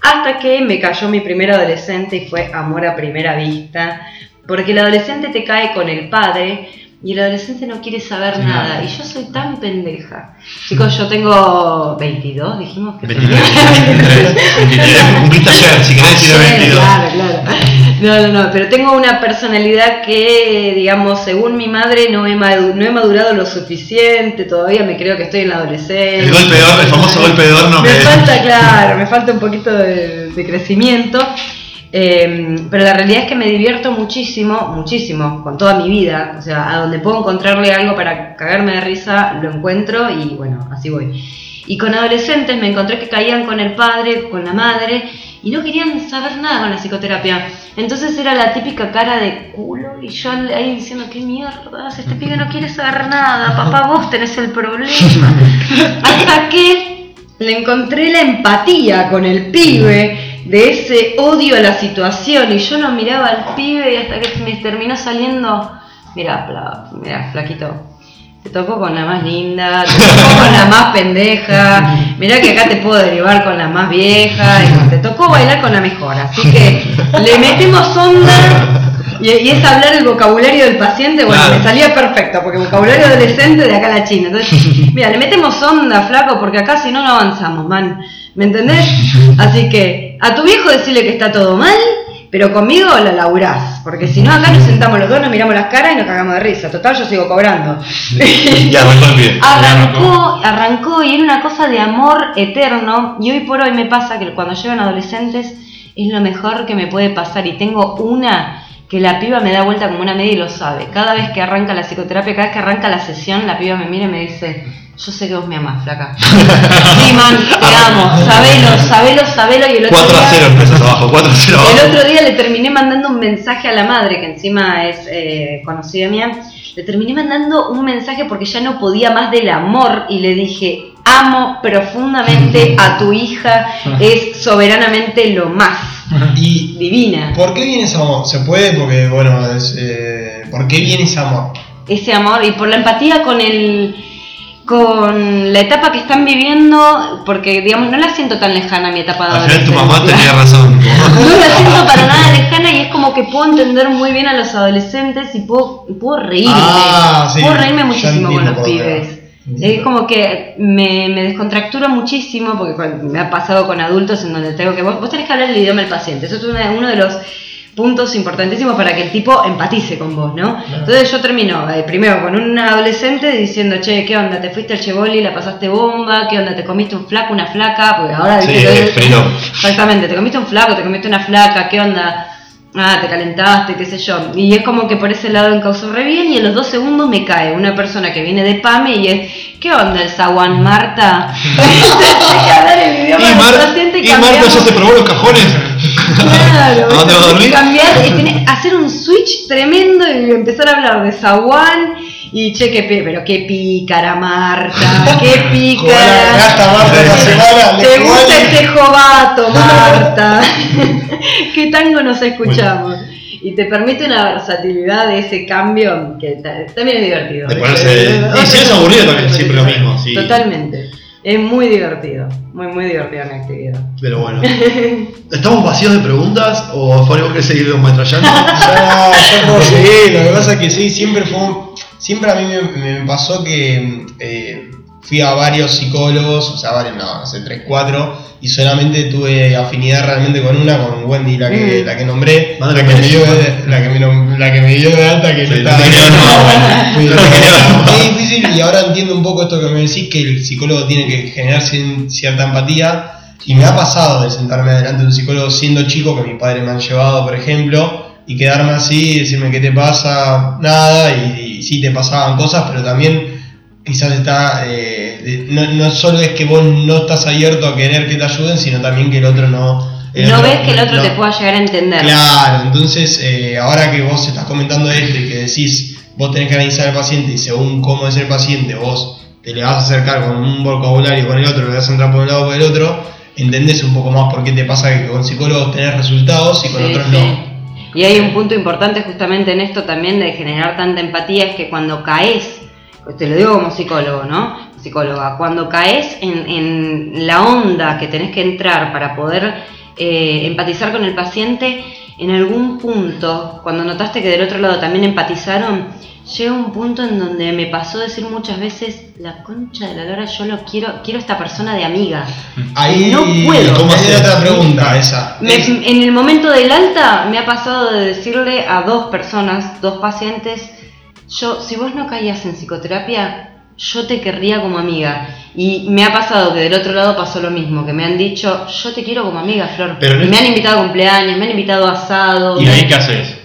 hasta que me cayó mi primer adolescente y fue amor a primera vista, porque el adolescente te cae con el padre y el adolescente no quiere saber nada, y yo soy tan pendeja. Chicos, yo tengo 22, dijimos que 23, 23, 23, cumpliste ayer, si querés decir Ayer, 22. Claro, claro. No, no, no, pero tengo una personalidad que, digamos, según mi madre, no he, no he madurado lo suficiente, todavía me creo que estoy en la adolescencia. El golpe de horno, el famoso golpe de horno Me que. falta, [LAUGHS] claro, me falta un poquito de, de crecimiento. Eh, pero la realidad es que me divierto muchísimo, muchísimo, con toda mi vida. O sea, a donde puedo encontrarle algo para cagarme de risa, lo encuentro y bueno, así voy. Y con adolescentes me encontré que caían con el padre, con la madre, y no querían saber nada con la psicoterapia. Entonces era la típica cara de culo y yo ahí diciendo, qué mierda, este pibe no quiere saber nada, papá vos tenés el problema. [LAUGHS] Hasta que le encontré la empatía con el pibe de ese odio a la situación y yo lo miraba al pibe y hasta que me terminó saliendo, mira, mira, flaquito. Te tocó con la más linda, te tocó [LAUGHS] con la más pendeja, mirá que acá te puedo derivar con la más vieja, y te tocó bailar con la mejor, así que le metemos onda y, y es hablar el vocabulario del paciente, bueno, Claro. me salía perfecto, porque vocabulario adolescente de acá a la China. Entonces, mira, le metemos onda, flaco, porque acá si no, no avanzamos, man. ¿Me entendés? [LAUGHS] Así que a tu viejo decirle que está todo mal, pero conmigo la laburás, porque si no, acá nos sentamos los dos, nos miramos las caras y nos cagamos de risa. Total, yo sigo cobrando. Ya arrancó pie. [LAUGHS] Arrancó, arrancó y era una cosa de amor eterno. Y hoy por hoy me pasa que cuando llegan adolescentes es lo mejor que me puede pasar. Y tengo una que la piba me da vuelta como una media y lo sabe. Cada vez que arranca la psicoterapia, cada vez que arranca la sesión, la piba me mira y me dice, yo sé que vos me amás, flaca. [LAUGHS] sí, man, te amo. Sabelo, sabelo, sabelo. Y el otro 4 a día- 0 empiezas abajo, 4 a 0 abajo. el otro día le terminé mandando un mensaje a la madre, que encima es eh, conocida mía. Le terminé mandando un mensaje porque ya no podía más del amor y le dije, amo profundamente a tu hija, es soberanamente lo más Y divina. ¿por qué viene ese amor? Se puede porque, bueno, es, eh, ¿por qué viene ese amor? Ese amor y por la empatía con el con la etapa que están viviendo, porque digamos no la siento tan lejana mi etapa de Al final tu mamá tenía razón. [LAUGHS] No la siento para nada lejana y es como que puedo entender muy bien a los adolescentes y puedo, puedo reírme. Ah, sí, puedo reírme muchísimo con los pibes. va. Es como que me, me descontracturo muchísimo porque me ha pasado con adultos en donde tengo que... Vos, vos tenés que hablar el idioma del paciente. Eso es una- uno de los puntos importantísimos para que el tipo empatice con vos, ¿no? Entonces yo termino eh, primero con un adolescente diciendo, che, ¿qué onda? ¿Te fuiste al Chevoli, la pasaste bomba? ¿Qué onda? ¿Te comiste un flaco, una flaca? Porque ahora... Sí. Exactamente, te comiste un flaco, te comiste una flaca, ¿qué onda? Ah, te calentaste, qué sé yo. Y es como que por ese lado encauzó re bien y en los dos segundos me cae una persona que viene de PAME y es, ¿qué onda el Zaguán Marta? [LAUGHS] [LAUGHS] El idioma Y, Mar- paciente y Marta ya se probó los cajones. Claro, ¿A dónde va a dormir? cambiar, y tiene- hacer un switch tremendo y empezar a hablar de Zaguán y che, qué pi- pero qué pícara Marta, [LAUGHS] qué pícara. gasta Marta [LAUGHS] esta semana, ¿Te gusta este jovato, [LAUGHS] Marta? ¿Qué tango nos escuchamos? Y te permite una versatilidad de ese cambio que ta- también es divertido. Ponerse- y si es aburrido también, siempre lo mismo, sí. Totalmente. Es muy divertido, muy, muy divertida mi actividad. Pero bueno. ¿Estamos vacíos de preguntas o Fabio que seguir metrallando? No, yo puedo seguir, lo que pasa es que sí, siempre fue un- Siempre a mí me, me pasó que eh, fui a varios psicólogos, o sea, varios, no, no sé, tres, cuatro, y solamente tuve afinidad realmente con una, con Wendy, la que, Mm. la que nombré, la que, me dio, la, que me, la que me dio de alta, que Sí, no [LAUGHS] [LAUGHS] no estaba no, bueno. Es difícil y ahora entiendo un poco esto que me decís, que el psicólogo tiene que generar cien- cierta empatía. Y me ha pasado de sentarme delante de un psicólogo siendo chico, que mis padres me han llevado, por ejemplo, y quedarme así, decirme qué te pasa, nada, y, y sí te pasaban cosas, pero también quizás está, eh, de- no, no solo es que vos no estás abierto a querer que te ayuden, sino también que el otro no... el no otro- ves que el otro no- te pueda llegar a entender. Claro, entonces eh, ahora que vos estás comentando esto y que decís, vos tenés que analizar al paciente y según cómo es el paciente, vos te le vas a acercar con un vocabulario con el otro, le vas a entrar por un lado o por el otro, entendés un poco más por qué te pasa que con psicólogos tenés resultados y con Sí, otros sí. no. Y hay un punto importante justamente en esto también de generar tanta empatía, es que cuando caes, te lo digo como psicólogo, ¿no? Psicóloga, cuando caes en, en la onda que tenés que entrar para poder eh, empatizar con el paciente, en algún punto, cuando notaste que del otro lado también empatizaron, llega un punto en donde me pasó decir muchas veces, la concha de la lora, yo lo quiero, quiero esta persona de amiga. Ahí No puedo. ¿cómo hacer? otra pregunta esa? Me- en el momento del alta me ha pasado de decirle a dos personas, dos pacientes, yo, si vos no caías en psicoterapia, yo te querría como amiga. Y me ha pasado que del otro lado pasó lo mismo, que me han dicho, yo te quiero como amiga, Flor. Pero no me han invitado a cumpleaños, me han invitado a asado. ¿Y ahí qué haces?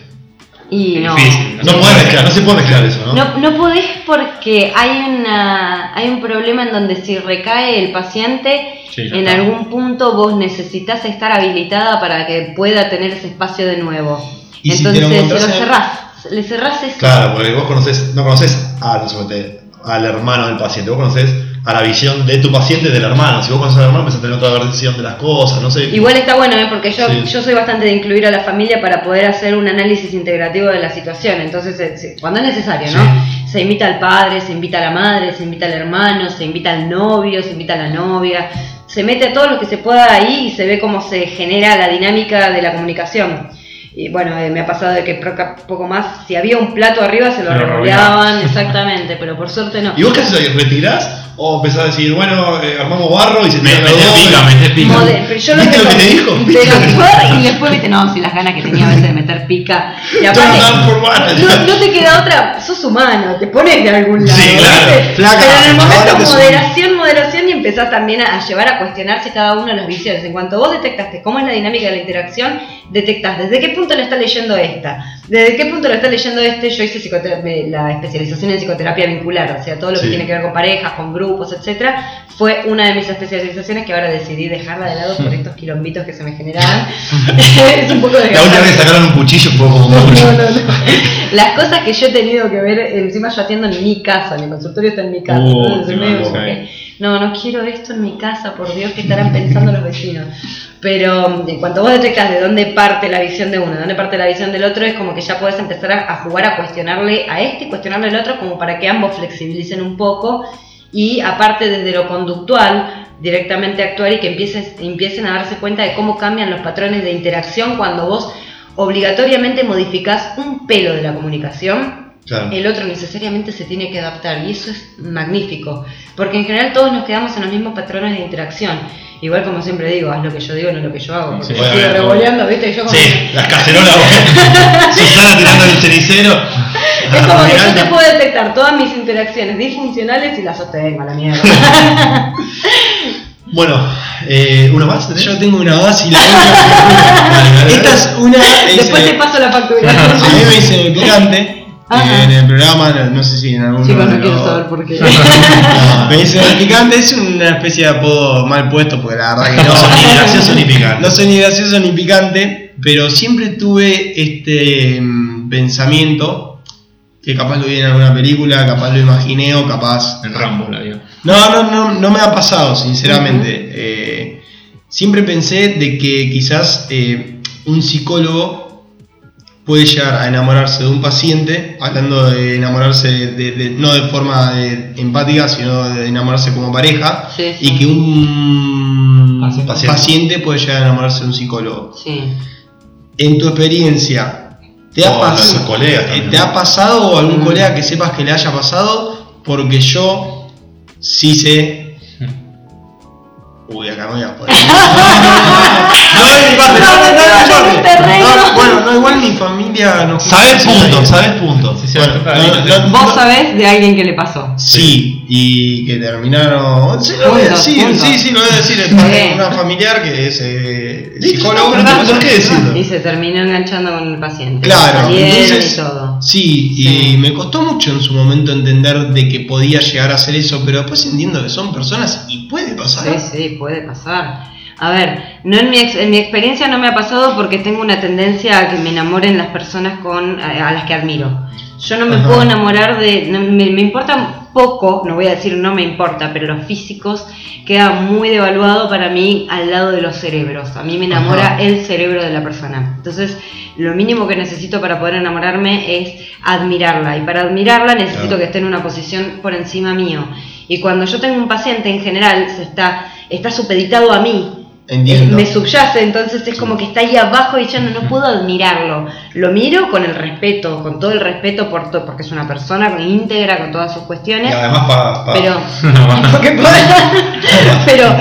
Y no. Difícil, No puede mezclar, no se puede mezclar eso, ¿no? No, no podés porque hay una hay un problema en donde si recae el paciente, Sí, en algún punto vos necesitas estar habilitada para que pueda tener ese espacio de nuevo. Y si lo Entonces se cerrás, le cerrás eso. Claro, porque vos conoces, no conoces al hermano del paciente, vos conoces a la visión de tu paciente del hermano. Si vos conoces al hermano, empezás a tener otra versión de las cosas, no sé. Igual está bueno, ¿eh? porque yo, Sí. yo soy bastante de incluir a la familia para poder hacer un análisis integrativo de la situación. Entonces, eh, cuando es necesario, ¿no? Se invita al padre, se invita a la madre, se invita al hermano, se invita al novio, se invita a la novia. Se mete a todo lo que se pueda ahí y se ve cómo se genera la dinámica de la comunicación. Y bueno, eh, me ha pasado de que poco más, si había un plato arriba se lo revoleaban, exactamente, pero por suerte no. ¿Y vos qué haces? ¿Retirás? ¿O empezás a decir, bueno, eh, armamos barro y se Me, tiran me los dos? pica, me pica. Mode- pero yo lo ¿Viste que lo que te dijo? ¿Viste Pero lo que- fue- y después viste, no, si las ganas que tenía a veces de meter pica. Y aparte, no, no te queda otra, sos humano, te pones de algún lado. Sí, claro. Pero en el momento te moderación, moderación y empezás también a, a llevar a cuestionarse cada uno de las visiones. En cuanto vos detectaste cómo es la dinámica de la interacción, detectás desde qué punto la está leyendo esta, desde qué punto la está leyendo este. Yo hice la especialización en psicoterapia vincular, o sea, todo lo que tiene que ver con parejas, con grupos, etcétera, fue una de mis especializaciones que ahora decidí dejarla de lado por [LAUGHS] estos quilombitos que se me generaban. [LAUGHS] es un poco La última vez sacaron un cuchillo fue como No, no, no. Las cosas que yo he tenido que ver, encima yo atiendo en mi casa, mi consultorio está en mi casa. Entonces que, no, no quiero esto en mi casa, por Dios, que estarán pensando los vecinos. Pero en cuanto vos detectas de dónde parte la visión de uno, de dónde parte la visión del otro, es como que ya podés empezar a, a jugar a cuestionarle a este y cuestionarle al otro, como para que ambos flexibilicen un poco y aparte desde lo conductual, directamente actuar y que empieces, empiecen a darse cuenta de cómo cambian los patrones de interacción cuando vos obligatoriamente modificás un pelo de la comunicación Claro. el otro necesariamente se tiene que adaptar y eso es magnífico, porque en general todos nos quedamos en los mismos patrones de interacción. Igual como siempre digo, haz lo que yo digo, no lo que yo hago, porque Sí, yo sigo revoleando, ¿viste? Y yo como Sí, las cacerolas. [LAUGHS] Susana tirando el cenicero. es como que yo te puedo detectar todas mis interacciones disfuncionales y las sostengo a la mierda. [LAUGHS] Bueno, eh, ¿una más? tenés? Yo tengo una base y la [LAUGHS] dale, Esta es una. es, Después te paso la factura. A mí me el picante. Ajá. en el programa, no, no sé si en algún Chicos, no momento- quiero saber por qué. [LAUGHS] No, me dicen [LAUGHS] el picante, es una especie de apodo mal puesto, porque la verdad que no, [LAUGHS] No son ni gracioso ni picante. no soy ni gracioso ni picante, pero siempre tuve este mm, pensamiento, que capaz lo vi en alguna película, capaz lo imaginé o capaz... En Rambo la digo. No, no, no, no me ha pasado, sinceramente. Eh, siempre pensé de que quizás eh, un psicólogo puede llegar a enamorarse de un paciente, hablando de enamorarse de- de- no de forma de- empática, sino de enamorarse como pareja, Sí, sí. y que un Paciente. paciente. puede llegar a enamorarse de un psicólogo. Sí. En tu experiencia, ¿te ha, O pas- nuestros colegas eh, también. ¿te ha pasado o algún Mm. colega que sepas que le haya pasado? Porque yo sí sé. [LAUGHS] Uy, acá me voy a poner. [LAUGHS] no, es mi parte, no, no, no, No, es mi no, parte. un terreno. No, bueno, no, igual mi familia no Sabes punto, sabes punto. Sí, sí, Bueno, no, Vos sabés de alguien que le pasó. Sí, y que terminaron. Sí, lo voy a decir, punto. sí, sí, lo voy a decir. Es una familiar que es eh, psicólogo. no, ¿por qué decirlo? Y se terminó enganchando con el paciente. Claro, entonces, y todo. sí, Sí. y me costó mucho en su momento entender de que podía llegar a hacer eso, pero después entiendo que son personas y puede pasar. Sí, sí, puede pasar. A ver, no en mi, ex- en mi experiencia no me ha pasado porque tengo una tendencia a que me enamoren las personas con, a, a las que admiro. Yo no me Ajá. puedo enamorar de... no, me, me importa poco, no voy a decir no me importa, pero los físicos queda muy devaluado para mí al lado de los cerebros. A mí me enamora Ajá. el cerebro de la persona. Entonces, lo mínimo que necesito para poder enamorarme es admirarla. Y para admirarla necesito Claro. que esté en una posición por encima mío. Y cuando yo tengo un paciente, en general, se está, está supeditado a mí. Entiendo. Me subyace, entonces es como que está ahí abajo y yo no, no puedo admirarlo. Lo miro con el respeto, con todo el respeto por to- porque es una persona íntegra con todas sus Y cuestiones. además pa, pa- Pero, [LAUGHS] [LAUGHS] pero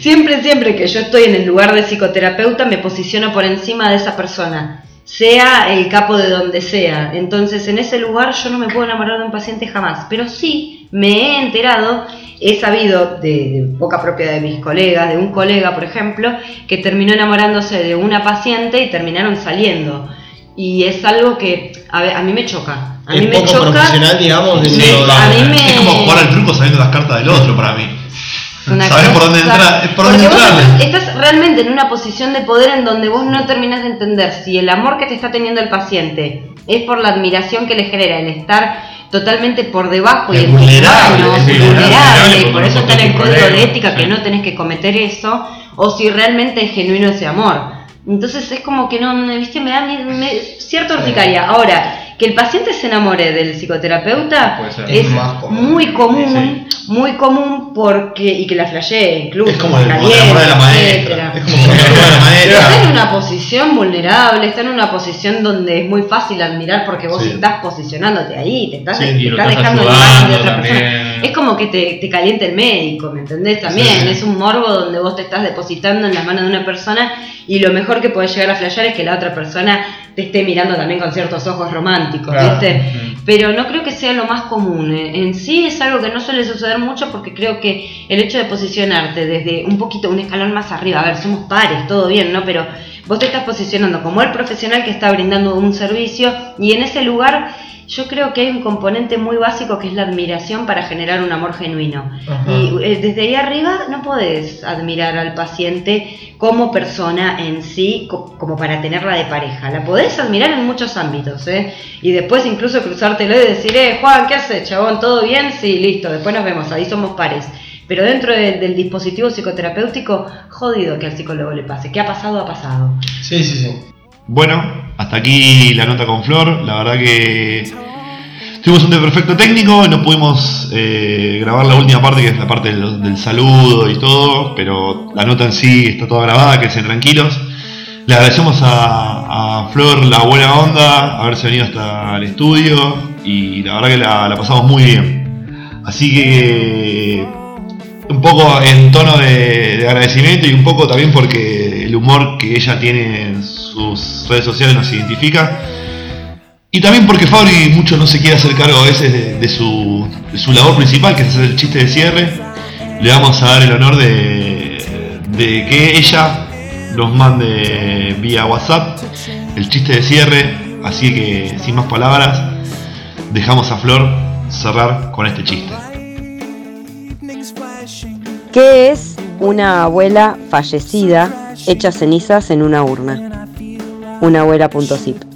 siempre, siempre que yo estoy en el lugar de psicoterapeuta, me posiciono por encima de esa persona, sea el capo de donde sea. Entonces, en ese lugar yo no me puedo enamorar de un paciente jamás, pero sí me he enterado, he sabido de, de boca propia de mis colegas, de un colega, por ejemplo, que terminó enamorándose de una paciente y terminaron saliendo. Y es algo que a, ver, a mí me choca. A mí es me poco choca. profesional, digamos, Sí, de- a mí me- Es como jugar al truco sabiendo las cartas del otro para mí. Una ¿Sabes por dónde entrar? Por dónde vos estás realmente en una posición de poder en donde vos no terminás de entender si el amor que te está teniendo el paciente es por la admiración que le genera el estar totalmente por debajo y Es vulnerable, es vulnerable, vulnerable, porque por eso está en el código de ética que no tenés que cometer eso, o si realmente es genuino ese amor. Entonces es como que no, me- viste, me da mi- me- cierta urticaria. Ahora, que el paciente se enamore del psicoterapeuta Puede ser. es Es más común. muy común, muy común porque, y que la flashee incluso, Es como el caliente, de la maestra. Es como de está en una posición vulnerable, está en una posición donde es muy fácil admirar porque vos Sí. estás posicionándote ahí, te estás, Sí, te estás estás dejando en manos de otra persona. Es como que te, te calienta el médico, ¿me entendés? También Sí. es un morbo donde vos te estás depositando en las manos de una persona y lo mejor que podés llegar a flashear es que la otra persona te esté mirando también con ciertos ojos románticos, Claro. ¿viste? Ujú. Pero no creo que sea lo más común. En sí es algo que no suele suceder mucho porque creo que el hecho de posicionarte desde un poquito, un escalón más arriba, a ver, somos pares, todo bien, ¿no? Pero vos te estás posicionando como el profesional que está brindando un servicio y en ese lugar yo creo que hay un componente muy básico que es la admiración para generar un amor genuino. Ajá. Y eh, desde ahí arriba no podés admirar al paciente como persona en sí, co- como para tenerla de pareja. La podés admirar en muchos ámbitos, ¿eh? Y después incluso cruzártelo y decir, eh, Juan, ¿qué haces, chabón? ¿Todo bien? Sí, listo, después nos vemos, ahí somos pares. Pero dentro de- del dispositivo psicoterapéutico, jodido que al psicólogo le pase. ¿Qué ha pasado? Ha pasado. Sí, sí, sí. Bueno, hasta aquí la nota con Flor. La verdad que tuvimos un desperfecto técnico y no pudimos eh, grabar la última parte, que es la parte del, del saludo y todo, pero la nota en sí está toda grabada, que sean tranquilos. Le agradecemos a, a Flor la buena onda, haberse venido hasta el estudio y la verdad que la, la pasamos muy bien. Así que un poco en tono de, de agradecimiento y un poco también porque el humor que ella tiene en sus redes sociales nos identifica. Y también porque Fabri mucho no se quiere hacer cargo a veces de, su, su labor principal, que es el chiste de cierre. Le vamos a dar el honor de, de que ella nos mande vía WhatsApp el chiste de cierre. Así que sin más palabras, dejamos a Flor cerrar con este chiste. ¿Qué es una abuela fallecida hecha cenizas en una urna? Una abuela.zip.